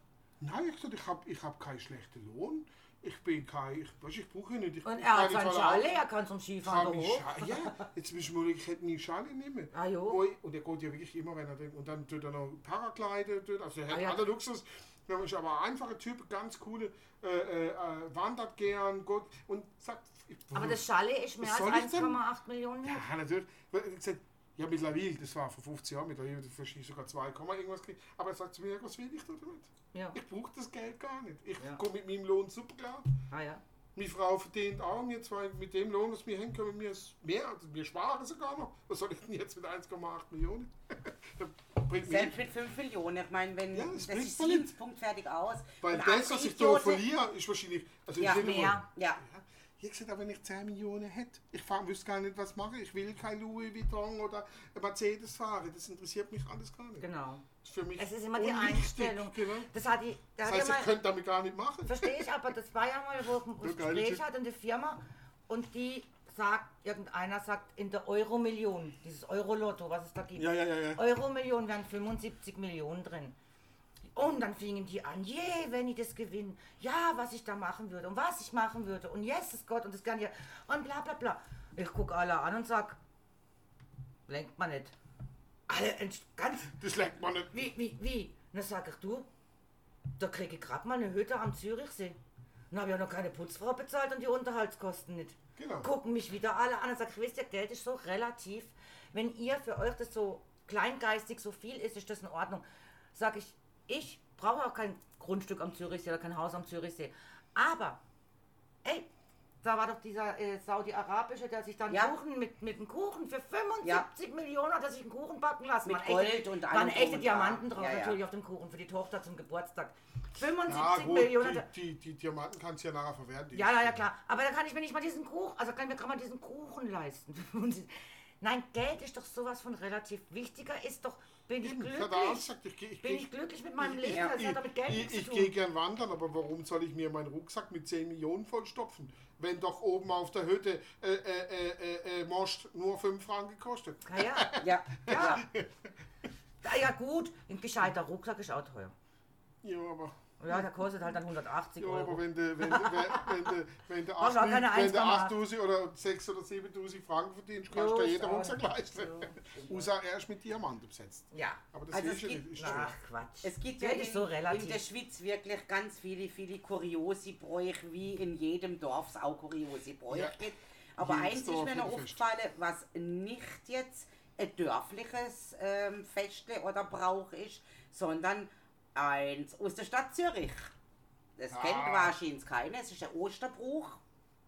B: Nein, ich, gesagt, ich habe ich hab keinen schlechten Lohn. Ich bin kein, ich, weißt, ich brauche nicht. Ich,
C: Und er hat
B: kann
C: sein
B: nicht
C: Schale, er kann zum Skifahren hoch.
B: Ja, jetzt müssen wir, ich hätte nie Schale nehmen.
C: Ah, jo.
B: Und er geht ja wirklich immer, wenn er denkt. Und dann tut er noch Paraglide, tut, also er hat
C: Ah, ja.
B: alle Luxus. Er ist aber ein einfacher Typ, ganz coole, äh, äh, äh, wandert gern, gut und sagt. ich-
C: Aber das Schale ist mehr als
B: ich denn?
C: 1,8 Millionen.
B: Ja, natürlich. Gesagt, ja, mittlerweile, das war vor 15 Jahren, mittlerweile verstehe ich sogar 2, Komma irgendwas gekriegt. Aber er sagt zu mir, was will ich da damit?
C: Ja.
B: Ich brauche das Geld gar nicht. Ich
C: Ja.
B: komme mit meinem Lohn super klar.
C: Ah ja.
B: Meine Frau verdient auch, wir zwei mit dem Lohn, das wir haben, können wir es mehr, also wir sparen sogar noch. Was soll ich denn jetzt mit 1,8 Millionen?
A: Selbst mit 5 Millionen. Ich meine, wenn
B: Ja,
A: das,
B: das
A: ist. Dienstpunkt fertig aus.
B: Weil
A: und
B: das, was ich da verliere, ist wahrscheinlich. Also
A: Ja,
B: ist nicht nur-
C: mehr.
A: Ja.
B: Ich gesagt, aber wenn ich 10 Millionen hätte, ich fahr, wüsste gar nicht, was machen. Ich will kein Louis Vuitton oder Mercedes fahren. Das interessiert mich alles gar nicht.
C: Genau.
B: Das ist für mich
C: Es ist immer die
B: unwichtig,
C: Einstellung.
B: Genau.
C: Das hat die.
B: Das
C: Da hat
B: heißt,
C: ja
B: ich könnte damit gar nicht machen.
C: Verstehe ich, aber das war ja mal, wo ich ein Gespräch hatte in der Firma und die sagt, irgendeiner sagt, in der Euro-Million, dieses Euro-Lotto, was es da gibt,
B: Ja, ja, ja, ja.
C: Euro-Million wären 75 Millionen drin. Und dann fingen die an, je, wenn ich das gewinne, ja, was ich da machen würde und was ich machen würde und Jesus Gott und das kann ja und bla bla bla. Ich gucke alle an und sag, lenkt man nicht. Alle ganz
B: Das leckt man nicht.
C: wie, wie, wie? Dann sag ich, du, da kriege ich gerade mal eine Hütte am Zürichsee. Dann habe ich ja noch keine Putzfrau bezahlt und die Unterhaltskosten nicht.
B: Genau.
C: Gucken mich wieder alle an und sagen, wisst ihr, Geld ist so relativ. Wenn ihr für euch das so kleingeistig so viel ist, ist das in Ordnung. Sag ich, ich brauche auch kein Grundstück am Zürichsee oder kein Haus am Zürichsee. Aber, ey, da war doch dieser äh, Saudi-Arabische, der sich dann
A: Ja.
C: Kuchen mit, mit einem Kuchen für 75 Millionen hat er sich einen Kuchen backen lassen.
A: Mit Gold
C: echte,
A: und allem
C: Waren echte Diamanten drauf,
A: Ja, ja.
C: natürlich auf dem Kuchen für die Tochter zum Geburtstag. 75
B: Ja, gut,
C: Millionen.
B: die, die, die Diamanten kannst du ja nachher verwerten.
C: ja, ja, ja, klar. Aber da kann ich mir nicht mal diesen Kuchen, also kann mir gerade mal diesen Kuchen leisten. Nein, Geld ist doch sowas von relativ. Wichtiger ist doch, bin ich
B: Eben,
C: glücklich?
B: gesagt, ich, ich,
C: Bin ich glücklich mit meinem Leben? Das hat doch mit Geld
B: ich, ich gehe gern wandern, aber warum soll ich mir meinen Rucksack mit 10 Millionen vollstopfen, wenn doch oben auf der Hütte äh, äh, äh, äh, äh, Most nur 5 Franken kostet?
C: Ja, ja.
A: Ja, ja.
C: Ah, ja gut, ein gescheiter Rucksack ist auch teuer.
B: Ja, aber,
C: Ja, der kostet halt dann 180
B: ja,
C: Euro.
B: aber wenn du wenn, du- wenn, wenn, du- wenn du
C: Brauchst auch keine
B: 8 wenn du
C: 1,8.
B: 8000 oder 6 oder 7000 Franken verdienst, kannst
C: Jo,
B: du
C: ist
B: jeder Rucksack leisten.
C: Jo,
B: Außer er ist mit Diamanten besetzt.
C: Ja.
B: Aber das
A: Also
B: ist ja nicht. Ist
C: Ach, Quatsch.
A: Es gibt
C: ja
A: ja in,
C: so
A: in der
C: relativ.
A: Schweiz wirklich ganz viele, viele kuriose Bräuche, wie in jedem Dorf es auch kuriose Bräuche
B: Ja.
A: gibt. Aber
B: Jedes
A: eins ist
B: Dorf
A: mir noch aufgefallen, was nicht jetzt ein dörfliches ähm, Festle oder Brauch ist, sondern eins aus der Stadt Zürich. Das kennt
B: Ah.
A: wahrscheinlich keiner. Es ist ein Osterbruch.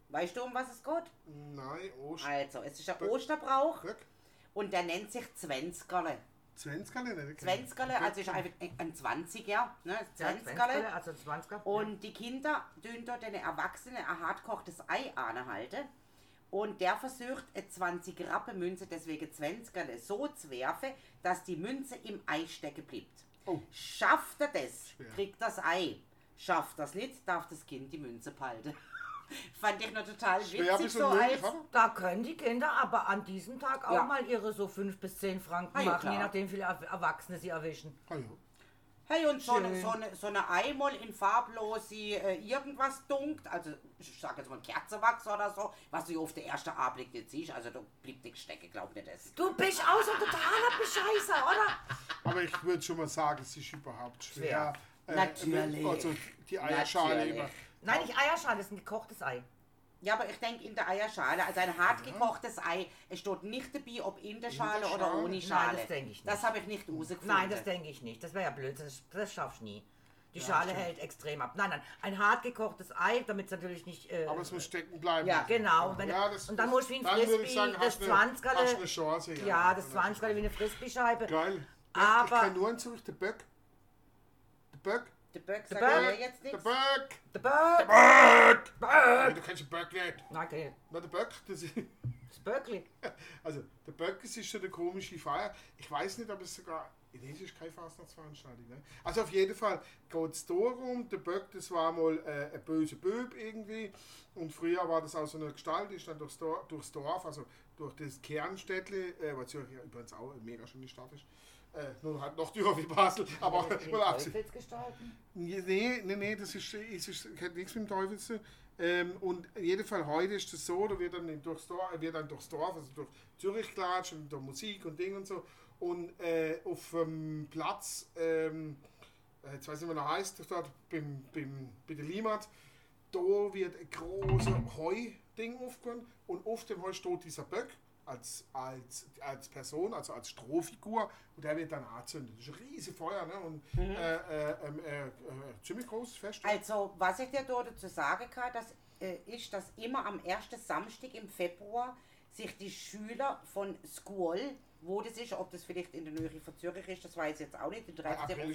A: Weißt du, um was es geht?
B: Nein, Ost.
A: Also, es ist ein
B: Böck.
A: Osterbrauch
B: Böck?
A: und der nennt sich Zwenzgerle.
B: 20 kann ich nicht.
A: Zwenzgerle, also ist einfach ein 20er, ne?
C: Ja,
A: Zwenzgerle.
C: 20er, also 20er.
A: Und die Kinder tun dort den Erwachsenen ein hartkochtes Ei anhalten. Und der versucht, eine 20 Rappen Münze, deswegen 20 so zu werfen, dass die Münze im Ei stecken bleibt.
B: Oh.
A: Schafft er das,
B: Schwer.
A: kriegt das Ei. Schafft das nicht, darf das Kind die Münze behalten. Fand ich noch total
B: Schwer
A: witzig, so als...
C: Da können die Kinder aber an diesem Tag auch
A: Ja.
C: mal ihre so 5 bis 10 Franken
A: ja,
C: machen, je
A: klar.
C: nachdem, wie viele Er- Erwachsene sie erwischen.
B: Ah, ja.
A: Hey, und so eine,
C: Schön.
A: so, eine, so eine in farblose äh, irgendwas dunkt, also ich sag jetzt mal Kerzenwachs oder so, was du auf den ersten Anblick nicht siehst, also da bleibt nichts stecken, glaub nicht das.
C: Du bist auch so ein totaler Bescheißer, oder?
B: Aber ich würde schon mal sagen, es ist überhaupt schwer. äh,
A: Natürlich.
B: Also die Eierschale
A: Natürlich.
B: über.
C: Nein, nicht Eierschale, das ist ein gekochtes Ei.
A: Ja, aber ich denke in der Eierschale, also ein hart gekochtes Ei, es steht nicht dabei, ob in der
B: In
A: Schale
B: der
A: oder
B: Schale?
A: ohne
C: Nein,
A: Schale.
C: das denk ich nicht.
A: Das habe ich nicht rausgefunden.
C: Nein, das denke ich nicht. Das wäre ja blöd, das, das schaffst du nie. Die
B: Ja,
C: Schale
B: stimmt.
C: hält extrem ab. Nein, nein, ein hart gekochtes Ei, damit es natürlich nicht... Äh,
B: Aber es muss stecken bleiben.
A: Ja,
C: Genau, wenn,
B: Ja, das-
C: und dann du wie ein Frisbee,
B: sagen,
C: das
B: hast du eine-
C: 20
B: hast du eine Chance, ja.
C: Ja, das 20 wie eine Frisbee-Scheibe.
B: Geil.
C: Aber-
B: ich kenne nur einen Zurück, der Böck. Der Böck.
A: Der Böck
C: Der
A: sagt
C: Böck.
A: mir jetzt
B: Der
A: nichts.
B: Böck.
C: Der Böck!
B: Böck.
C: Böck!
B: Nee, du kennst den Böck nicht.
C: Nein, okay.
B: Na, der Böck, das ist,
C: das Böckli.
B: also der Böck ist so eine komische Feier. Ich weiß nicht, ob es sogar, das ist keine Fastnachtsveranstaltung. Ne? Also auf jeden Fall geht es darum, der Böck, das war mal äh, ein böser Böb irgendwie. Und früher war das auch so eine Gestalt, die ist dann durchs Dorf, durchs Dorf also durch das Kernstädtle, äh, weil Zürich ja übrigens auch eine mega schöne Stadt ist. Äh, nur halt noch dürrer wie Basel, aber mal abgesehen.
C: Teufelsgestalten?
B: Nee, nee, nee, das ist, ist, ist hat nichts mit dem Teufel zu. Ähm, und in jedem Fall heute ist es so, da wird dann durchs Dorf, wird dann durchs Dorf, also durch Zürich klatscht und durch Musik und Ding und so. Und äh, auf dem Platz, ähm, äh, jetzt weiß ich nicht, wie er heißt, dort beim, beim, bei der Limat, da wird ein großes Heu-Ding aufgenommen und auf dem Heu steht dieser Böck als, als, als Person, also als Strohfigur und der wird dann angezündet. Das ist ein riesiges Feuer ne? und äh, äh, ähm, äh, äh, ziemlich großes Fest.
A: Also, was ich dir da dazu sagen kann, das äh, ist, dass immer am ersten Samstag im Februar sich die Schüler von School, wo das ist, ob das vielleicht in der Nähe von Zürich ist, das weiß ich jetzt auch nicht, die treffen, sich, auf, dem-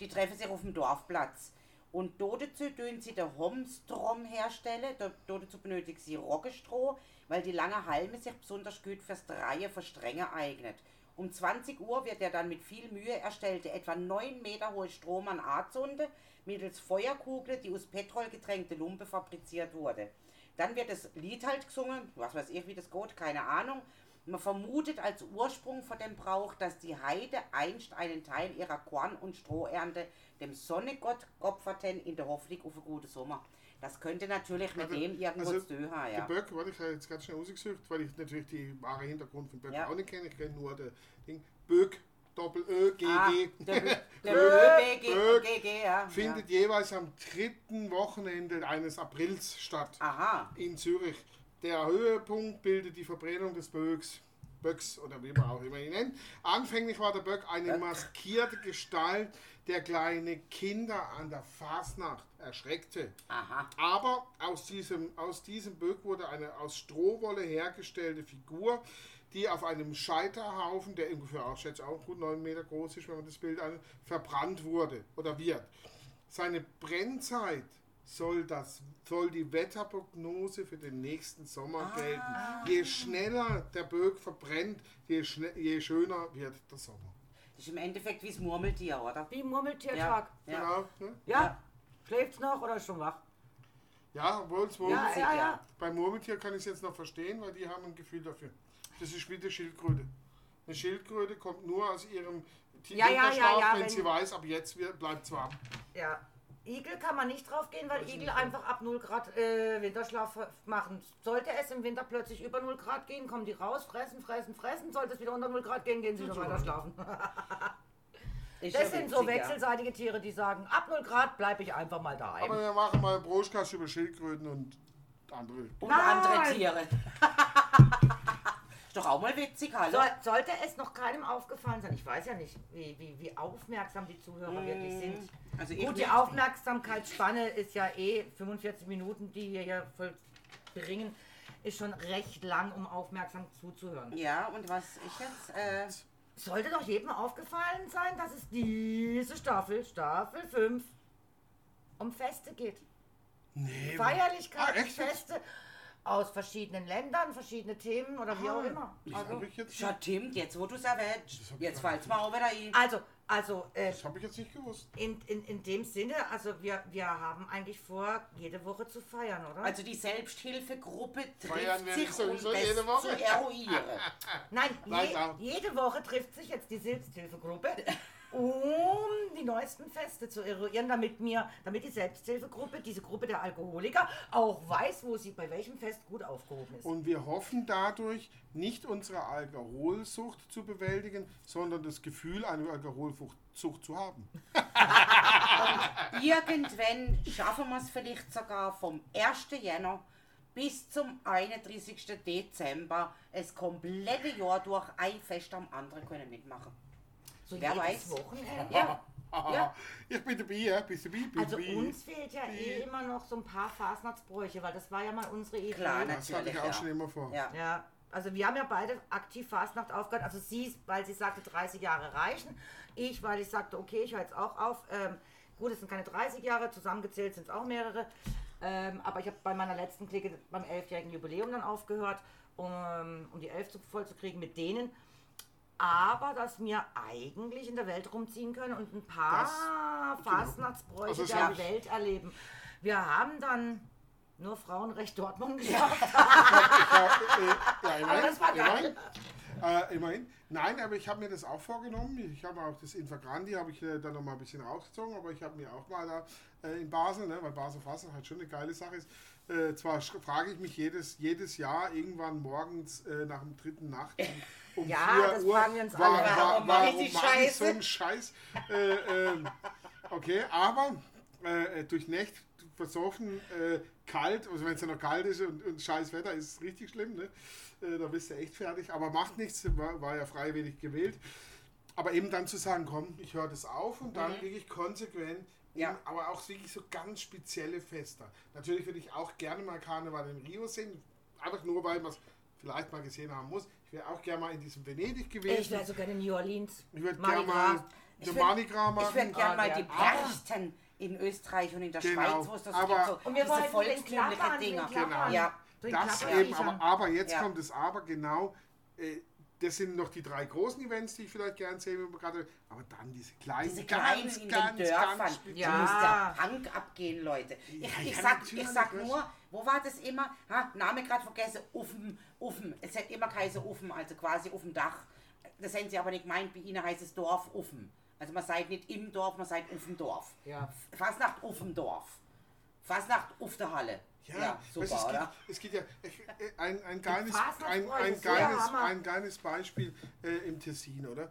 A: die treffen sich auf dem Dorfplatz. Und da dazu tun sie den Homstrom herstellen, da, da dazu benötigen sie Roggenstroh, weil die lange Halme sich besonders gut fürs Dreien von Stränge eignet. Um 20 Uhr wird der dann mit viel Mühe erstellte, etwa 9 Meter hohe Strohmann anzünden, mittels Feuerkugel, die aus Petrol getränkte Lumpe fabriziert wurde. Dann wird das Lied halt gesungen, was weiß ich, wie das geht, keine Ahnung. Man vermutet als Ursprung von dem Brauch, dass die Heide einst einen Teil ihrer Korn- und Strohernte dem Sonnegott opferten in der Hoffnung auf einen guten Sommer. Das könnte natürlich mit
B: Also-
A: dem irgendwo
B: also
A: zu tun haben,
B: Der
A: ja.
B: Böck, warte, ich habe jetzt ganz schnell rausgesucht, weil ich natürlich die wahre Hintergrund von Böck
A: Ja.
B: auch nicht kenne. Ich kenne nur den Ding. Böck, Doppel-Ö, GG.
A: Ah, der, der
B: Böck,
A: BG,
B: Böck
A: GG, ja.
B: findet jeweils am dritten Wochenende eines Aprils statt.
A: ja. Aha.
B: in Zürich. Der Höhepunkt bildet die Verbrennung des Böcks. Böcks oder wie man auch immer ihn nennt. Anfänglich war der Böck eine maskierte Gestalt, der kleine Kinder an der Fasnacht erschreckte.
A: Aha.
B: Aber aus diesem, aus diesem Böck wurde eine aus Strohwolle hergestellte Figur, die auf einem Scheiterhaufen, der ungefähr auch, schätze auch gut 9 Meter groß ist, wenn man das Bild an, verbrannt wurde oder wird. Seine Brennzeit soll, das, soll die Wetterprognose für den nächsten Sommer gelten. Je schneller der Böck verbrennt, je, je schöner wird der Sommer.
A: Das ist im Endeffekt wie das Murmeltier, oder?
C: Wie Murmeltiertag.
A: Ja.
B: Genau. Ne?
C: Ja? Schläft's noch oder ist schon wach?
B: Ja, obwohl es
C: Ja, ja, ja.
B: Beim Murmeltier kann ich es jetzt noch verstehen, weil die haben ein Gefühl dafür. Das ist wie die Schildkröte. Eine Schildkröte kommt nur aus ihrem Ti-
C: Ja, ja, ja, ja,
B: wenn,
C: wenn-
B: sie weiß, ab jetzt bleibt es warm.
C: Ja. Igel kann man nicht drauf gehen, weil
B: Weiß
C: Igel einfach ab 0 Grad äh, Winterschlaf machen. Sollte es im Winter plötzlich über 0 Grad gehen, kommen die raus, fressen, fressen, fressen. Sollte es wieder unter 0 Grad gehen, gehen sie wieder weiter schlafen. Das sind so wechselseitige Tiere, die sagen, ab 0 Grad bleibe ich einfach mal daheim.
B: Aber wir machen mal einen Broschkast über Schildkröten und andere.
A: Und
C: Nein.
A: andere Tiere. doch auch mal witzig, hallo?
C: Soll, sollte es noch keinem aufgefallen sein, ich weiß ja nicht, wie, wie, wie aufmerksam die Zuhörer wirklich sind.
A: Also
C: Gut, die. Aufmerksamkeitsspanne ist ja eh 45 Minuten, die wir hier vollbringen, ist schon recht lang, um aufmerksam zuzuhören.
A: Ja, und was ich jetzt... Äh,
C: Sollte doch jedem aufgefallen sein, dass es diese Staffel, Staffel 5, um Feste geht.
B: Nee,
C: Feierlichkeiten,
B: Ah?
C: Feste aus verschiedenen Ländern, verschiedene Themen oder wie auch immer.
B: Das
C: Also,
B: habe ich, jetzt
A: schon
B: nicht-
A: stimmt, jetzt wo du es erwähnst.
B: ich
A: Jetzt fällt es mir auch wieder ein.
C: also, also äh,
B: das hab ich jetzt nicht gewusst.
C: in, in, in dem Sinne, also wir, wir haben eigentlich vor, jede Woche zu feiern, oder?
A: Also die Selbsthilfegruppe
B: Feiern
A: trifft sich, um
B: sowieso
A: das
B: jede Woche?
A: zu eruieren.
C: Nein,
B: Nein,
C: je, jede Woche trifft sich jetzt die Selbsthilfegruppe, um die neuesten Feste zu eruieren, damit mir, damit die Selbsthilfegruppe, diese Gruppe der Alkoholiker, auch weiß, wo sie bei welchem Fest gut aufgehoben ist.
B: Und wir hoffen dadurch, nicht unsere Alkoholsucht zu bewältigen, sondern das Gefühl, eine Alkoholsucht zu haben.
A: Irgendwann schaffen wir es vielleicht sogar vom 1. Jänner bis zum 31. Dezember das komplette Jahr durch ein Fest am anderen können mitmachen.
C: So
A: wer
C: jedes
A: weiß.
C: Wochenende.
A: Ja, ja.
B: Ich bin dabei, ja, bist du dabei? Bist
C: Also
B: dabei?
C: uns fehlt ja eh immer noch so ein paar Fasnachtsbräuche, weil das war ja mal unsere Idee.
A: Klar,
B: Das hatte ich auch
A: ja.
B: schon immer vor.
A: Ja.
C: Ja, also wir haben ja beide aktiv Fastnacht aufgehört. Also sie, weil sie sagte, 30 Jahre reichen. Ich, weil ich sagte, okay, ich höre jetzt auch auf. Ähm, gut, es sind keine 30 Jahre, zusammengezählt sind es auch mehrere. Ähm, aber ich habe bei meiner letzten Clique beim 11-jährigen Jubiläum dann aufgehört, um, um die 11 zu, voll zu kriegen mit denen. Aber dass wir eigentlich in der Welt rumziehen können und ein paar
B: Das-
C: Fastnachtsbräuche
B: Also das
C: der Welt erleben. Wir haben dann nur Frauenrecht Dortmund geschafft.
B: Ja, immerhin,
C: das war
B: immerhin. Äh, immerhin. Nein, aber ich habe mir das auch vorgenommen. Ich habe auch das Infagrandi, habe ich äh, dann noch mal ein bisschen rausgezogen, aber ich habe mir auch mal da äh, in Basel, ne, weil Basel Fassel halt schon eine geile Sache ist. Äh, zwar frage ich mich jedes, jedes Jahr irgendwann morgens äh, nach dem dritten Nacht um, um
C: Ja,
B: 4
C: das
B: Uhr,
C: fragen wir uns
B: war,
C: alle.
B: war,
A: Warum ich
B: warum
A: die
B: mach ich so einen Scheiß? Äh, ähm, okay, aber äh, durch Nacht versoffen, äh, kalt, also wenn es ja noch kalt ist und, und scheiß Wetter, ist es richtig schlimm, ne? Äh, da bist du echt fertig, aber macht nichts, war, war ja freiwillig gewählt. Aber eben dann zu sagen, komm, ich höre das auf und dann wirklich konsequent,
A: Ja.
B: aber auch wirklich so ganz spezielle Feste. Natürlich würde ich auch gerne mal Karneval in Rio sehen, einfach nur, weil man es vielleicht mal gesehen haben muss. Ich wäre auch gerne mal in diesem Venedig gewesen.
C: Ich wäre sogar in New Orleans.
B: Ich würde gerne mal
A: würd-
B: Mardi Gras
A: Ich
B: machen.
A: würde gerne
C: Ah,
A: mal die Berchten in Österreich und in der
B: Genau,
A: Schweiz, wo es das so
B: aber-
A: gibt, so
C: Und wir
A: diese
C: den
A: volkstümliche
C: den
A: Dinger.
C: Klappern.
A: Ja,
C: Den
B: Das eben, aber, aber jetzt
A: Ja.
B: kommt es aber genau. Äh, das sind noch die drei großen Events, die ich vielleicht gerne sehen würde. gerade, Aber dann diese kleinen,
A: diese kleinen
B: ganz,
A: in
B: ganz,
A: den Dörfern.
B: ganz
C: Ja.
A: Da muss der Punk abgehen, Leute. Ich,
B: Ja,
A: ich
B: ja,
A: sag, ich sag nur, wo war das immer? Ha, Name gerade vergessen, Uffen, Uffen. Es hat immer geheißen Uffen, also quasi auf dem Dach. Das haben sie aber nicht gemeint, bei ihnen heißt es Dorf Uffen. Also man seid nicht im Dorf, man seid auf dem Dorf.
C: Ja.
A: Fastnacht auf dem Dorf. Fastnacht auf der Halle. Ja,
B: du,
A: super,
B: es,
A: oder?
B: geht, es geht ja ich, äh, ein, ein, geiles, ein, ein, geiles, ein geiles Beispiel äh, im Tessin, oder?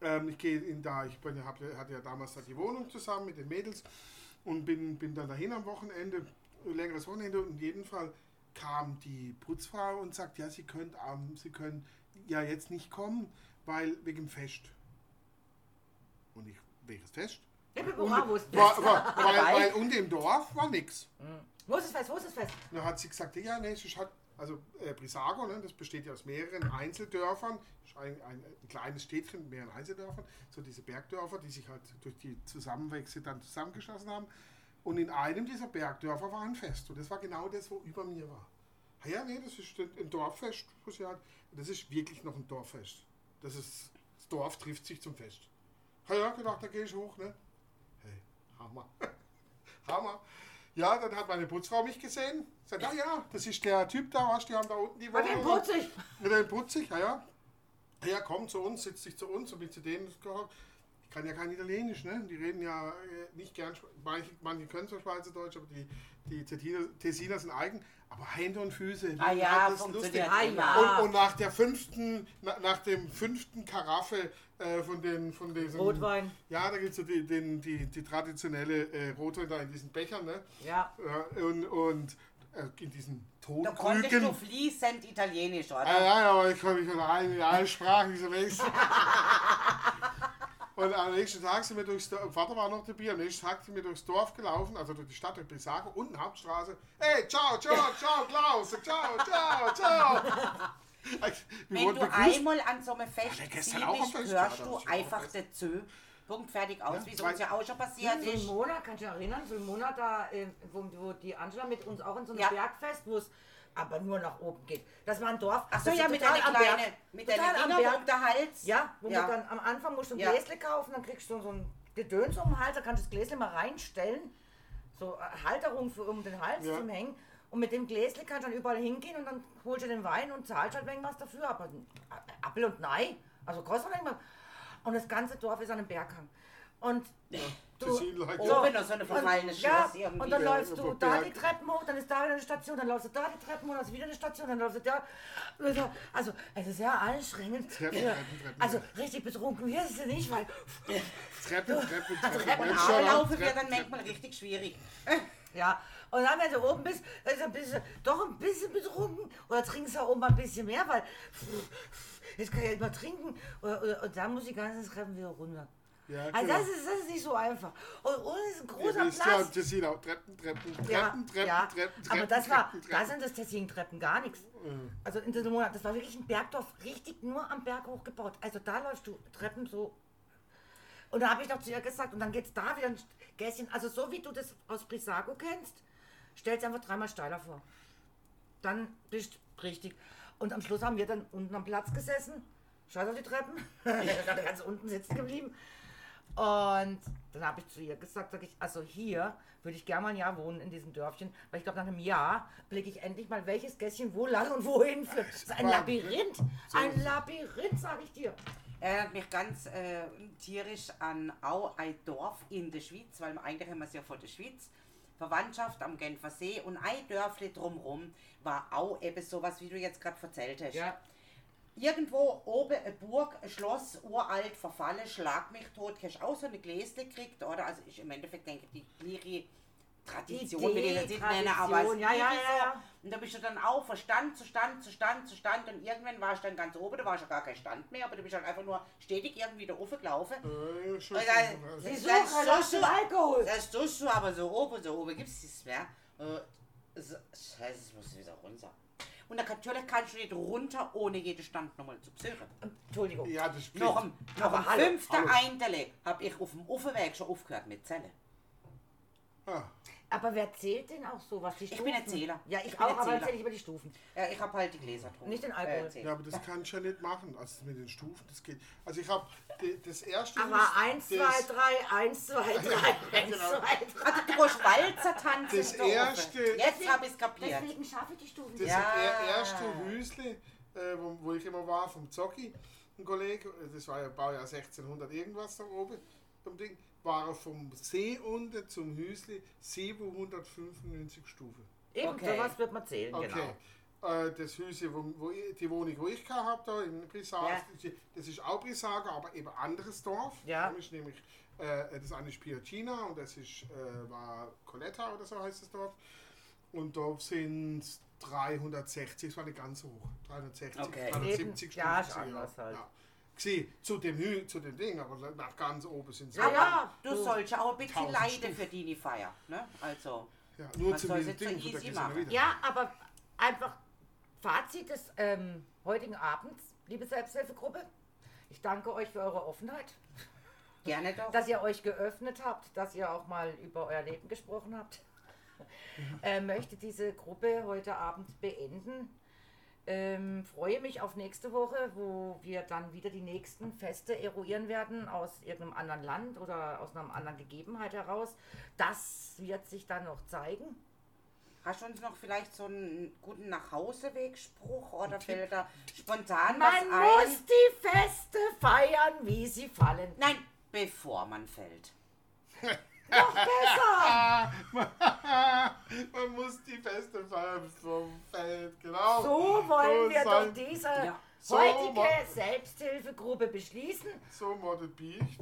B: Ähm, ich gehe in da, ich bin, hab, hatte ja damals da die Wohnung zusammen mit den Mädels und bin, bin dann dahin am Wochenende, ein längeres Wochenende und in jedem Fall kam die Putzfrau und sagt, ja, sie könnt, ähm, sie können ja jetzt nicht kommen, weil wegen dem Fest. Und ich, welches Fest? Und, war, war, weil, weil und im Dorf war nix.
C: Wo ist es fest? Wo ist es fest?
B: Dann hat sie gesagt, ja, nee, es ist halt, also äh, Brisago, ne, das besteht ja aus mehreren Einzeldörfern, ein, ein, ein kleines Städtchen mit mehreren Einzeldörfern, so diese Bergdörfer, die sich halt durch die Zusammenwächse dann zusammengeschlossen haben. Und in einem dieser Bergdörfer war ein Fest und das war genau das, wo über mir war. Ah ja, nee, das ist ein Dorffest, wo sie halt, das ist wirklich noch ein Dorffest. Das ist, das Dorf trifft sich zum Fest. Ah ja, gedacht, da gehe ich hoch, ne? Hammer. Hammer. Ja, dann hat meine Putzfrau mich gesehen. Sagt, ah ja, das ist der Typ da, was, die haben da unten die
C: Bei dem
B: Wohnung.
C: putzig.
B: Mit dem putzig, ja, ja. ja, komm zu uns, setz dich zu uns und bin zu denen gehockt. Ich kann ja kein Italienisch, ne? Die reden ja äh, nicht gern, manche, manche können zwar Schweizerdeutsch, aber die, die Tessiner, Tessiner sind eigen. Aber Hände und Füße,
A: Ah
B: wie
A: ja,
B: das
A: funktioniert
C: Ah, ja.
B: Und, und nach der fünften, na, nach dem fünften Karaffe äh, von den von diesen
C: Rotwein.
B: Ja, da gibt es so die, den, die, die traditionelle äh, Rotwein da in diesen Bechern, ne?
C: Ja.
B: Ja, und und äh, in diesen
A: Da konntest du
B: Tonkrügen.
A: fließend Italienisch, oder?
B: Ja, ja, aber ich komme mich in allen Sprachen so längst. Und am nächsten Tag sind wir durchs Dorf, Vater war noch dabei, am nächsten Tag sind wir durchs Dorf gelaufen, also durch die Stadt, durch Brissago, unten Hauptstraße. Hey, ciao, ciao, ciao, Klaus, ciao, ciao, ciao. Wir
A: Wenn du
B: begrüßt.
A: einmal an so einem Fest
B: am
A: bist, hörst
B: ja,
A: du einfach dazu. Punkt, fertig, aus,
B: Ja,
A: wie es uns ja auch schon passiert
C: So
A: ist.
C: Simona, kannst du dich erinnern, Simona da, äh, wo, wo die Angela mit uns auch in so einem
A: Ja.
C: Bergfest, wo es aber nur nach oben geht. Das war ein Dorf.
A: Ach so, ja, mit deiner
C: am Berg.
A: mit
C: Berg.
A: um der Hals.
C: Ja, wo
A: Ja.
C: man dann am Anfang musst du ein
A: Ja.
C: Gläsle kaufen, dann kriegst du so ein Gedöns um den Hals, da kannst du das Gläsle mal reinstellen. So äh, Halterung für um den Hals
B: Ja.
C: zum Hängen. Und mit dem Gläsle kannst du dann überall hingehen und dann holst du den Wein und zahlst halt irgendwas dafür. Aber äh, Appel und Nei, also kostet nicht mal. Und das ganze Dorf ist an einem Berghang. Und du,
B: Tessin-Leute.
A: Oben noch so eine verfallene
C: und, ja,
A: Schloss irgendwie.
C: und dann
B: Ja,
C: läufst du da die Treppen hoch, dann ist da wieder eine Station, dann läufst du da die Treppen hoch, dann ist wieder eine Station, dann läufst du da. Also, es ist sehr anstrengend.
B: Treppen,
C: Ja.
B: Treppen, Treppen.
C: Also, richtig betrunken wirst du nicht, weil.
B: Treppe, Treppe, Treppe.
C: Treppen
B: Mensch,
A: Aber
B: ja,
A: laufen
B: Treppe,
A: dann manchmal richtig schwierig.
C: Ja, und dann, wenn du oben bist, ist ein bisschen, doch ein bisschen betrunken. Oder trinkst du oben ein bisschen mehr, weil. Jetzt kann ich ja immer trinken. Oder, oder, und dann muss die ganze Treppen wieder runter.
B: Ja,
C: Also,
B: genau.
C: das ist, das ist nicht so einfach. Und, und ein
B: Ihr
C: großer
B: wisst ja,
C: Platz.
B: Tessin auch Treppen, Treppen, Treppen,
C: Ja,
B: Treppen,
C: ja.
B: Treppen, Treppen.
C: Aber das war,
B: Treppen,
C: da sind das Tessin-Treppen gar nichts. Also in diesem Monat, das war wirklich ein Bergdorf, richtig nur am Berg hochgebaut. Also da läufst du Treppen so. Und da habe ich noch zu ihr gesagt, und dann geht es da wieder ein Gässchen, also so wie du das aus Brissago kennst, stellst einfach dreimal steiler vor. Dann bist du richtig. Und am Schluss haben wir dann unten am Platz gesessen, scheiß auf die Treppen, gerade ganz unten sitzen geblieben. Und dann habe ich zu ihr gesagt, sag ich, also hier würde ich gerne mal ein Jahr wohnen in diesem Dörfchen, weil ich glaube, nach einem Jahr blicke ich endlich mal, welches Gässchen wo lang und wohin führt. Das ist ein? Labyrinth, ein Labyrinth, sage ich dir.
A: Erinnert mich ganz äh, tierisch an auch ein Dorf in der Schweiz, weil eigentlich haben wir es ja vor der Schweiz. Verwandtschaft am Genfer See und ein Dörfli drumherum war auch eben sowas, wie du jetzt gerade erzählt hast.
C: Ja.
A: Irgendwo oben eine Burg, ein Schloss, uralt, verfallen, schlag mich tot, hast auch so eine Gläsle gekriegt, oder? Also ich im Endeffekt denke, die gleiche Tradition, will ich das nicht nennen, aber es
C: Tradition, ja, ja,
A: ist
C: ja, ja.
A: Und da bist du dann auch von Stand zu Stand zu Stand zu Stand und irgendwann warst du dann ganz oben, da war schon gar kein Stand mehr, aber du bist halt einfach nur stetig irgendwie da oben gelaufen.
B: Äh,
A: Und dann-.
C: Sie
A: Das so
C: Alkohol.
A: Das tust du aber so oben, so oben gibt es nichts mehr. Äh, so, Scheiße, es muss wieder runter. Und natürlich kannst du nicht runter, ohne jeden Stand nochmal zu besuchen.
C: Entschuldigung.
B: Ja, das spielt.
A: Noch am, noch
C: Aber
A: am fünften
B: hallo.
A: Eintele habe ich auf dem Offenweg schon aufgehört mit Zelle.
B: Ah,
C: Aber wer zählt denn auch so, was die Stufen?
A: bin Erzähler.
C: Ja, ich,
A: Ich
C: auch, aber erzähle ich über die Stufen.
A: Ja, ich habe halt die Gläser getrunken.
C: Nicht den Alkohol.
A: Äh,
B: ja, aber das kannst du ja nicht machen. Also mit den Stufen, das geht. Also ich habe das erste.
C: Aber
B: Hus-
C: eins,
B: das,
C: zwei, drei, eins, zwei, drei, eins,
B: genau.
C: zwei, drei.
A: Also du musst Walzer tanzen.
B: Das
A: da oben.
B: erste-
A: Jetzt habe ich es kapiert.
C: Deswegen schaffe ich die Stufen.
B: Das
A: Ja.
B: er- erste Hüsli, äh, wo, wo ich immer war, vom Zocki, ein Kollege, äh, das war ja Baujahr 1600 irgendwas da oben, beim Ding, war vom See unten zum Hüsli 795 Stufen.
C: Eben,
A: Okay.
C: sowas wird man zählen,
B: Okay.
C: genau.
B: Äh, das Hüsli, wo, wo ich, die Wohnung, wo ich gehabt habe, in Brissago,
A: Ja.
B: das ist auch Brissago, aber eben anderes Dorf.
C: Ja.
B: Das ist nämlich, äh, das eine ist Piacina und das ist, äh, war Coletta oder so heißt das Dorf. Und da sind 360, das war nicht ganz so hoch. 360,
A: Okay.
B: 370
C: Eben, ja, ist anders halt.
B: Ja. Gsi, zu dem Hü zu dem Ding, aber nach ganz oben sind es
C: Ja, ja.
A: Du sollst ja auch ein bisschen leiden für deine Feier. Ne? Also,
B: ja, nur
A: Man
B: zu
A: es
B: Ding
A: so easy machen.
C: Ja, aber einfach Fazit des ähm, heutigen Abends, liebe Selbsthilfegruppe. Ich danke euch für eure Offenheit,
A: gerne doch.
C: dass ihr euch geöffnet habt, dass ihr auch mal über euer Leben gesprochen habt. äh, möchte diese Gruppe heute Abend beenden. Ähm, freue mich auf nächste Woche, wo wir dann wieder die nächsten Feste eruieren werden aus irgendeinem anderen Land oder aus einer anderen Gegebenheit heraus. Das wird sich dann noch zeigen.
A: Hast du uns noch vielleicht so einen guten Nachhausewegspruch oder fällt da spontan
C: Man
A: was ein?
C: muss die Feste feiern, wie sie fallen.
A: Nein, bevor man fällt.
C: Noch besser!
B: Man muss die Feste feiern vom Feld, genau.
C: So wollen wir
B: soll-
C: doch diese
A: Ja.
B: So
C: heutige Selbsthilfegruppe beschließen.
B: So model Biecht.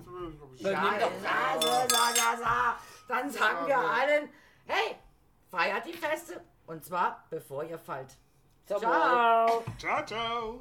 A: Ja,
C: Ja, ja. Dann sagen wir allen, hey, feiert die Feste und zwar bevor ihr fallt.
A: Wohl.
C: Ciao!
B: Ciao, ciao.